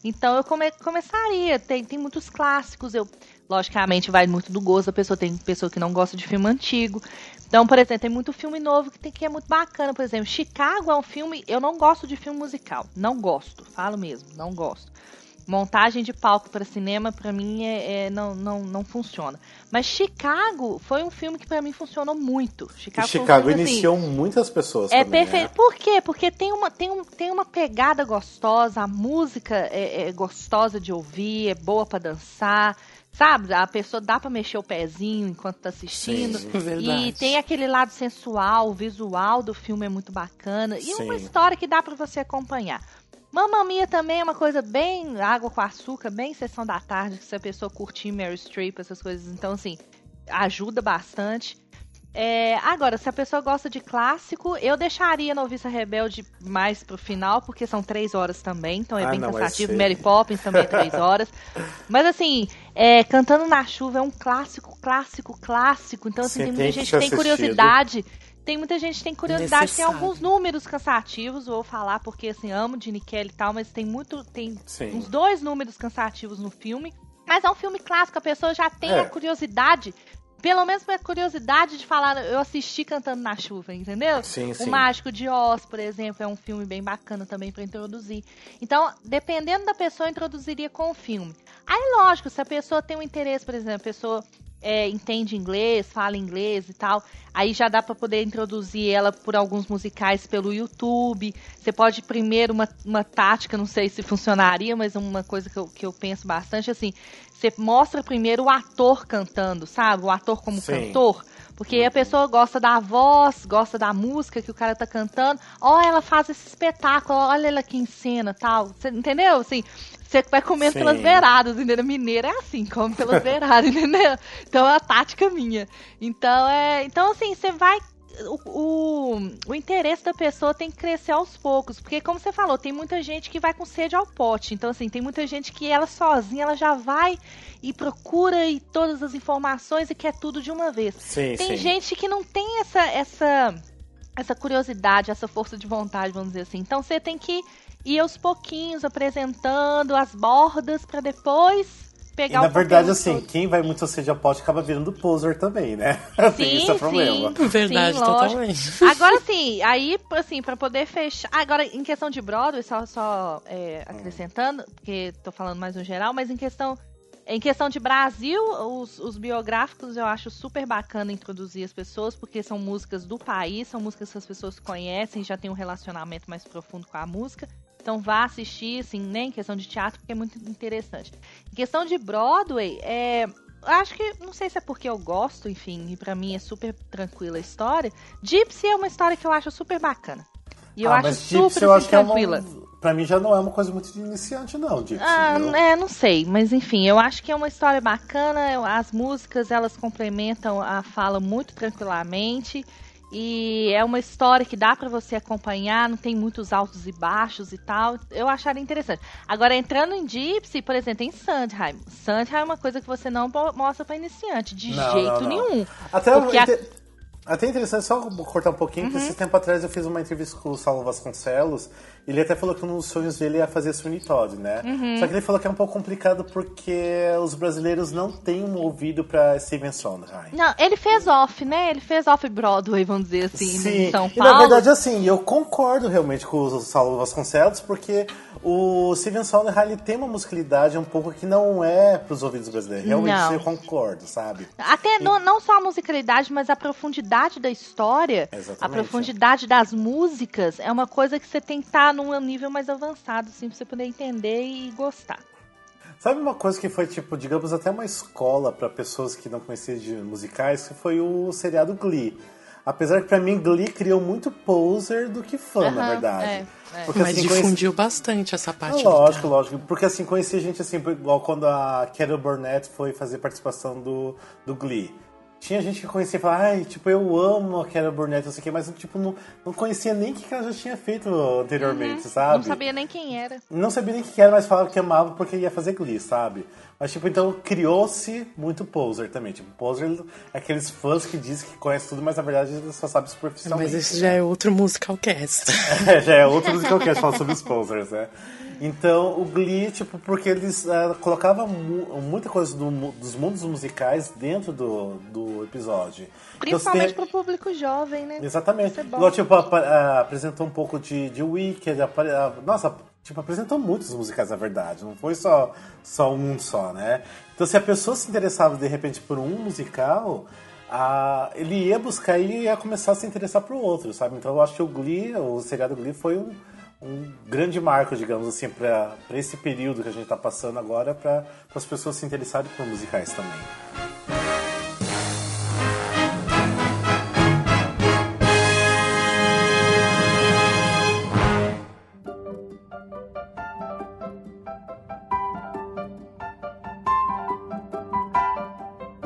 Então eu come começaria, tem, tem muitos clássicos, eu logicamente vai muito do gosto da pessoa, tem pessoa que não gosta de filme antigo. Então, por exemplo, tem muito filme novo que tem que é muito bacana, por exemplo, Chicago é um filme, eu não gosto de filme musical, não gosto, falo mesmo, não gosto montagem de palco para cinema para mim é, é, não, não, não funciona. Mas Chicago foi um filme que para mim funcionou muito. Chicago, Chicago um assim, iniciou assim, muitas pessoas. É também, perfeito. Né? Por quê? Porque tem uma, tem, um, tem uma pegada gostosa, a música é, é gostosa de ouvir, é boa para dançar. Sabe, a pessoa dá para mexer o pezinho enquanto tá assistindo. Sim, e tem aquele lado sensual, o visual do filme é muito bacana. E Sim. uma história que dá para você acompanhar. Mamma Mia também é uma coisa bem água com açúcar, bem sessão da tarde, que se a pessoa curtir Mary Streep, essas coisas. Então, assim, ajuda bastante. É, agora, se a pessoa gosta de clássico, eu deixaria Noviça Rebelde mais pro final, porque são três horas também, então é ah, bem não, cansativo. Mary Poppins também é três *laughs* horas. Mas assim, é, Cantando na Chuva é um clássico, clássico, clássico. Então, assim, tem muita gente que tem curiosidade tem muita gente que tem curiosidade, tem alguns números cansativos, vou falar porque assim, amo de Kelly e tal, mas tem muito, tem Sim. uns dois números cansativos no filme. Mas é um filme clássico, a pessoa já tem é. a curiosidade pelo menos a curiosidade de falar, eu assisti Cantando na Chuva, entendeu? Sim, sim. O Mágico de Oz, por exemplo, é um filme bem bacana também para introduzir. Então, dependendo da pessoa, eu introduziria com o filme. Aí, lógico, se a pessoa tem um interesse, por exemplo, a pessoa é, entende inglês, fala inglês e tal, aí já dá para poder introduzir ela por alguns musicais pelo YouTube. Você pode primeiro uma, uma tática, não sei se funcionaria, mas uma coisa que eu, que eu penso bastante assim, você mostra primeiro o ator cantando, sabe? O ator como Sim. cantor. Porque a pessoa gosta da voz, gosta da música que o cara tá cantando. Ó, ela faz esse espetáculo, olha ela aqui em cena, tal. Você entendeu? Assim, você vai comendo Sim. pelas beiradas, entendeu? Mineiro é assim, come pelas *laughs* beiradas, entendeu? Então é a tática minha. Então é. Então, assim, você vai. O, o, o, interesse da pessoa tem que crescer aos poucos. Porque, como você falou, tem muita gente que vai com sede ao pote. Então, assim, tem muita gente que ela sozinha, ela já vai e procura e todas as informações e quer tudo de uma vez. Sim, tem sim. gente que não tem essa, essa, essa curiosidade, essa força de vontade, vamos dizer assim. Então, você tem que e aos pouquinhos apresentando as bordas para depois pegar e, na verdade, assim, todo. quem vai muito ao seja pote acaba virando poser também, né? *laughs* Sim, Tem esse problema. Sim, verdade, sim, totalmente. *laughs* Agora sim, aí, assim, para poder fechar. Agora, em questão de Broadway, só, só é, acrescentando, porque tô falando mais no geral, mas em questão em questão de Brasil, os, os, biográficos eu acho super bacana introduzir as pessoas, porque são músicas do país, são músicas que as pessoas conhecem, já tem um relacionamento mais profundo com a música. Então vá assistir, assim, né, em questão de teatro, porque é muito interessante. Em questão de Broadway, é, acho que, não sei se é porque eu gosto, enfim, e pra mim é super tranquila a história. Gypsy é uma história que eu acho super bacana. E eu ah, acho super Gypsy, eu acho tranquila. Que é uma Pra mim já não é uma coisa muito de iniciante, não, Dixie. Ah, é, não sei. Mas enfim, eu acho que é uma história bacana. As músicas, elas complementam a fala muito tranquilamente. E é uma história que dá para você acompanhar, não tem muitos altos e baixos e tal. Eu acharia interessante. Agora, entrando em Gypsy, por exemplo, tem Sandheim. Sandheim é uma coisa que você não mostra para iniciante, de não, jeito não, não. nenhum. Até porque a... Até interessante, só cortar um pouquinho, Uhum. porque esse tempo atrás eu fiz uma entrevista com o Saulo Vasconcelos, ele até falou que um dos sonhos dele ia fazer Sweeney Todd, né? Uhum. Só que ele falou que é um pouco complicado porque os brasileiros não têm um ouvido pra Steven Sondheim. Não, ele fez off, né? Ele fez off-Broadway, vamos dizer assim, em São e Paulo. na verdade, assim, eu concordo realmente com o Saulo Vasconcelos, porque o Steven Sondheim ele tem uma musicalidade um pouco que não é pros ouvidos brasileiros. Realmente Não. eu concordo, sabe? Até não, não só a musicalidade, mas a profundidade da história, Exatamente. a profundidade das músicas, é uma coisa que você tem que estar num nível mais avançado, assim, pra você poder entender e gostar. Sabe uma coisa que foi, tipo, digamos, até uma escola pra pessoas que não conheciam de musicais, que foi o seriado Glee. Apesar que pra mim Glee criou muito poser do que fã, na Aham, verdade. é, é. Porque, Mas assim, conheci- difundiu bastante essa parte. Ah, lógico, lógico. Porque assim, conheci gente assim, igual quando a Carol Burnett foi fazer participação do, do Glee. Tinha gente que conhecia e falava, ai, tipo, eu amo a Carol Burnett, não sei o quê, mas tipo, não, não conhecia nem o que ela já tinha feito anteriormente, sabe? Não sabia nem quem era. Não sabia nem o que era, mas falava que amava porque ia fazer Glee, sabe? Mas, tipo, então criou-se muito poser também. Tipo, poser é aqueles fãs que dizem que conhecem tudo, mas na verdade só sabe superficialmente. Mas esse já é outro musical cast. *laughs* É, já é outro musical que a gente fala sobre os posers, né? Então, o Glee, tipo, porque eles ah, colocavam mu- muita coisa do dos mundos musicais dentro do, do episódio. Então, Principalmente você tem- pro público jovem, né? Exatamente. É. Igual, tipo, apa- ah, apresentou um pouco de, de Wicked. ah, Nossa, tipo, apresentou muitos musicais, na verdade. Não foi só, só um só, né? Então, se a pessoa se interessava, de repente, por um musical... ah, ele ia buscar e ia começar a se interessar por outro, sabe? Então eu acho que o Glee, o seriado Glee, foi um, um grande marco, digamos assim, para esse período que a gente está passando agora, para as pessoas se interessarem por musicais também.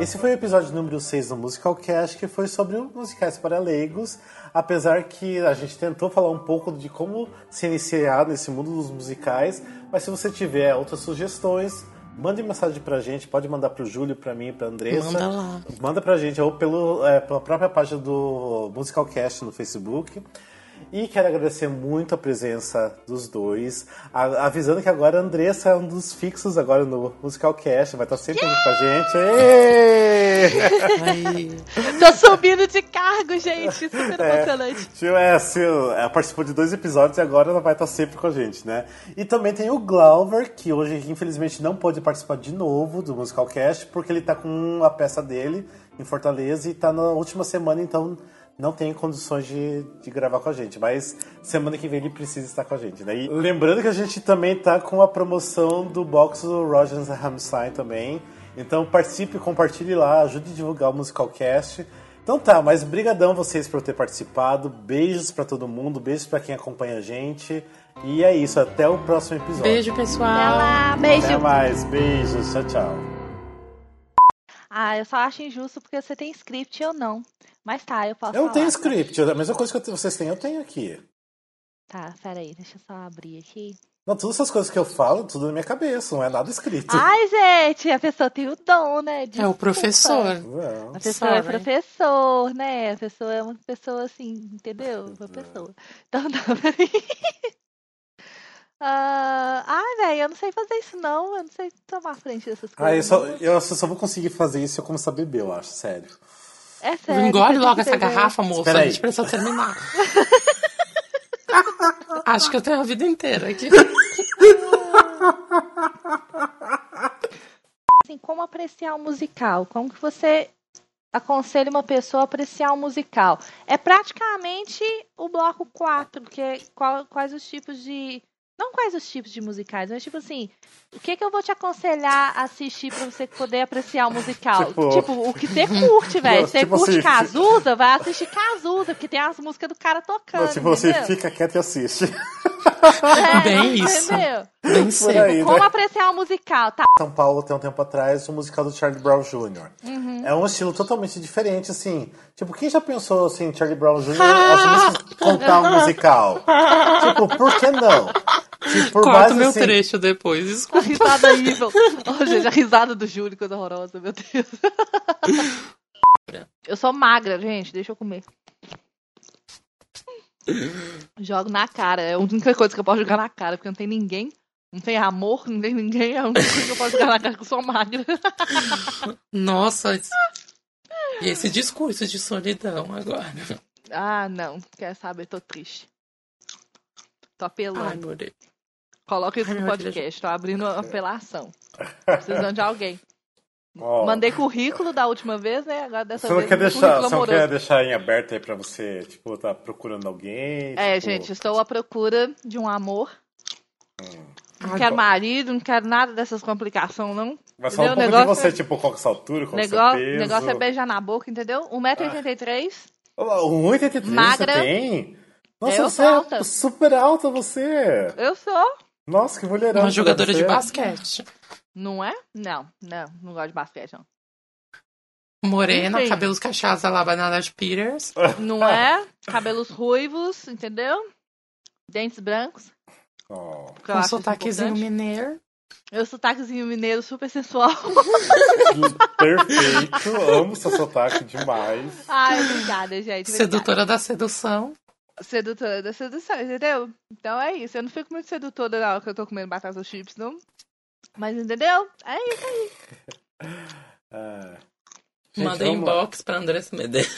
Esse foi o episódio número 6 do Musical Cast, que foi sobre os musicais para leigos, apesar que a gente tentou falar um pouco de como se iniciar nesse mundo dos musicais, mas se você tiver outras sugestões, mande mensagem pra gente, pode mandar pro Júlio, pra mim, pra Andressa. Manda lá. Manda pra gente, ou pelo, é, pela própria página do Musical Cast no Facebook. E quero agradecer muito a presença dos dois. A- avisando que agora a Andressa é um dos fixos agora no Musical Cast, vai estar sempre aqui com a gente. Tô subindo de cargo, gente. Super É, emocionante. tio, é, assim, ela participou de dois episódios e agora ela vai estar sempre com a gente, né? E também tem o Glauber, que hoje infelizmente não pôde participar de novo do Musical Cast, porque ele tá com a peça dele em Fortaleza e tá na última semana, então não tem condições de, de gravar com a gente. Mas semana que vem ele precisa estar com a gente, né? E lembrando que a gente também tá com a promoção do box do Rogers Hamstein também. Então participe, compartilhe lá, ajude a divulgar o Musical Cast. Então tá, mas brigadão vocês por ter participado. Beijos pra todo mundo, beijos pra quem acompanha a gente. E é isso, até o próximo episódio. beijo, Até pessoal. lá, beijo. Até mais, beijos, tchau, tchau. Ah, eu só acho injusto porque você tem script e eu não. Mas tá, eu posso Eu não tenho script, a mesma coisa que eu- vocês têm, eu tenho aqui. Tá, peraí, deixa eu só abrir aqui. Não, todas essas coisas que eu falo, tudo na minha cabeça, não é nada escrito. Ai, gente, a pessoa tem o dom, né? É o Desculpa. professor. Não. A pessoa é Sorry. professor, né? A pessoa é uma pessoa assim, entendeu? Uma pessoa. Então *laughs* dá pra Ah, ai, velho, eu não sei fazer isso não. Eu não sei tomar frente dessas Ah, eu coisas. só, eu só vou conseguir fazer isso se eu começar a beber, eu acho, sério. É sério. Engole logo essa beber. garrafa, moça. Espera A aí. gente precisa terminar. *laughs* Acho que eu tenho a vida inteira aqui. *laughs* Assim, como apreciar um musical? Como que você aconselha uma pessoa a apreciar um musical? É praticamente o bloco 4, que é qual- quais os tipos de. Não quais os tipos de musicais, mas tipo assim, o que que eu vou te aconselhar a assistir pra você poder apreciar o musical? *laughs* Tipo- Tipo, o que você curte, velho. Você Tipo curte assim, Cazuza, vai assistir Cazuza, porque tem as músicas do cara tocando. tipo, você entendeu? fica quieto e assiste. É, Bem isso. Entendeu? Bem Por sei. aí, Como né? apreciar um musical, tá? São Paulo tem um tempo atrás o musical do Charlie Brown Jr. Uhum. É um estilo totalmente diferente, assim. Tipo, quem já pensou assim, Charlie Brown Jr. *laughs* contar um musical? tipo, por que não? Tipo, por Corta mais o meu assim, trecho depois, A desculpa. risada evil. *laughs* Oh, gente, a risada do Júlio, coisa horrorosa, meu Deus. *laughs* Eu sou magra, gente, deixa eu comer. Jogo na cara, é a única coisa que eu posso jogar na cara, porque não tem ninguém, não tem amor, não tem ninguém, é a única coisa que eu posso jogar na cara que eu sou magra. *laughs* Nossa, e esse discurso de solidão agora? Ah, não, quer saber, tô triste. Tô apelando. Ai, meu Deus. Coloca isso Ai, no meu Deus. podcast, tô abrindo apelação. Precisando de alguém. Ó, Mandei currículo da última vez, né? Agora dessa Você não vez quer um deixar, você não quer deixar em aberto aí pra você, tipo, tá procurando alguém? É, tipo, gente, estou à procura de um amor. Não Ai, quero bom. marido, não quero nada dessas complicações, não. Mas fala um pouco O de você, negócio tipo, qual que é a sua altura, qual que é o seu Negócio, peso. negócio é beijar na boca, entendeu? 1,83m. Olha lá, 1,83 Magra. você tem? Nossa, Eu você sou é alta. super alta, você. Eu sou. Nossa, que mulherão. Uma jogadora de é. basquete. Não é? Não, não. Não gosto de basquete, não. Morena, Enfim. cabelos cachaça lá, banana de Peters. *laughs* Não é? Cabelos ruivos, entendeu? Dentes brancos. Oh, eu Um sotaquezinho importante. mineiro. Meu sotaquezinho mineiro super sensual. *laughs* perfeito. Amo seu sotaque demais. Ai, obrigada, gente. obrigada. Sedutora da sedução. Sedutora da sedução, entendeu? Então é isso. Eu não fico muito sedutora na hora que eu tô comendo batata chips, não. Mas entendeu? É isso aí. *laughs* Gente, Manda vamos- inbox pra Andressa Medeiros.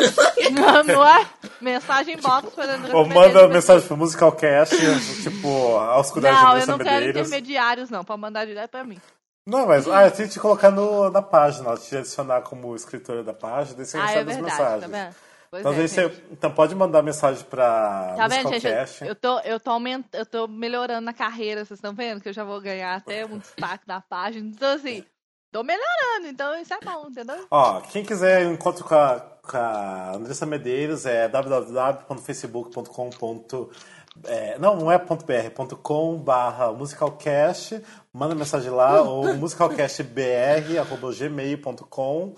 Não, não é? Mensagem box para André Ou manda mensagem pro Musicalcast, tipo, aos cuidados de Não, eu Andressa não quero Medeiros. intermediários, não. Pode mandar direto pra mim. Não, mas ah, eu tenho que te colocar no, na página, te adicionar como escritora da página, daí você Ah, é recebe as verdade, mensagens. tá vendo? Pois Então, é, você, então pode mandar mensagem pra Tá vendo, gente? Eu, eu tô, eu, tô aument... eu tô melhorando na carreira, vocês estão vendo? Que eu já vou ganhar até um destaque da página. Então, assim, tô melhorando, então isso é bom, entendeu? Ó, quem quiser encontro com a, com a Andressa Medeiros é www.facebook.com. É, não, não é .br, é .com barra musicalcast, manda mensagem lá, *laughs* ou musicalcastbr.gmail.com.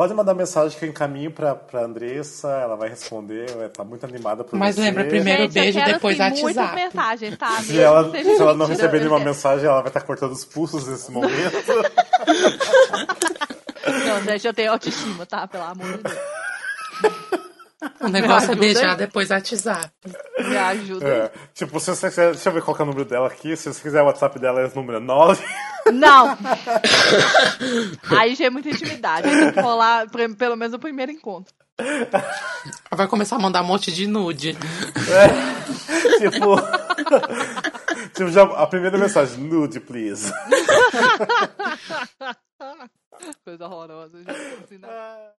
Pode mandar mensagem que eu encaminho pra, pra Andressa, ela vai responder, ela tá muito animada por Mas você. lembra, primeiro gente, beijo, eu quero, depois assim, WhatsApp. mensagens, tá? Se Mesmo ela, se ela não receber nenhuma mensagem, ela vai estar cortando os pulsos nesse *laughs* momento. Não, gente, eu tenho autoestima, tá? Pelo amor de Deus. O negócio é beijar aí. depois WhatsApp. Me ajuda. É, tipo, se você quiser. Deixa eu ver qual que é o número dela aqui. Se você quiser o WhatsApp dela, é o número 9. Não! *laughs* Aí já é muita intimidade. Tem que rolar pelo menos o primeiro encontro. Ela vai começar a mandar um monte de nude. tipo. *laughs* tipo, já, a primeira mensagem, nude, please. Coisa horrorosa, gente. Assim, não.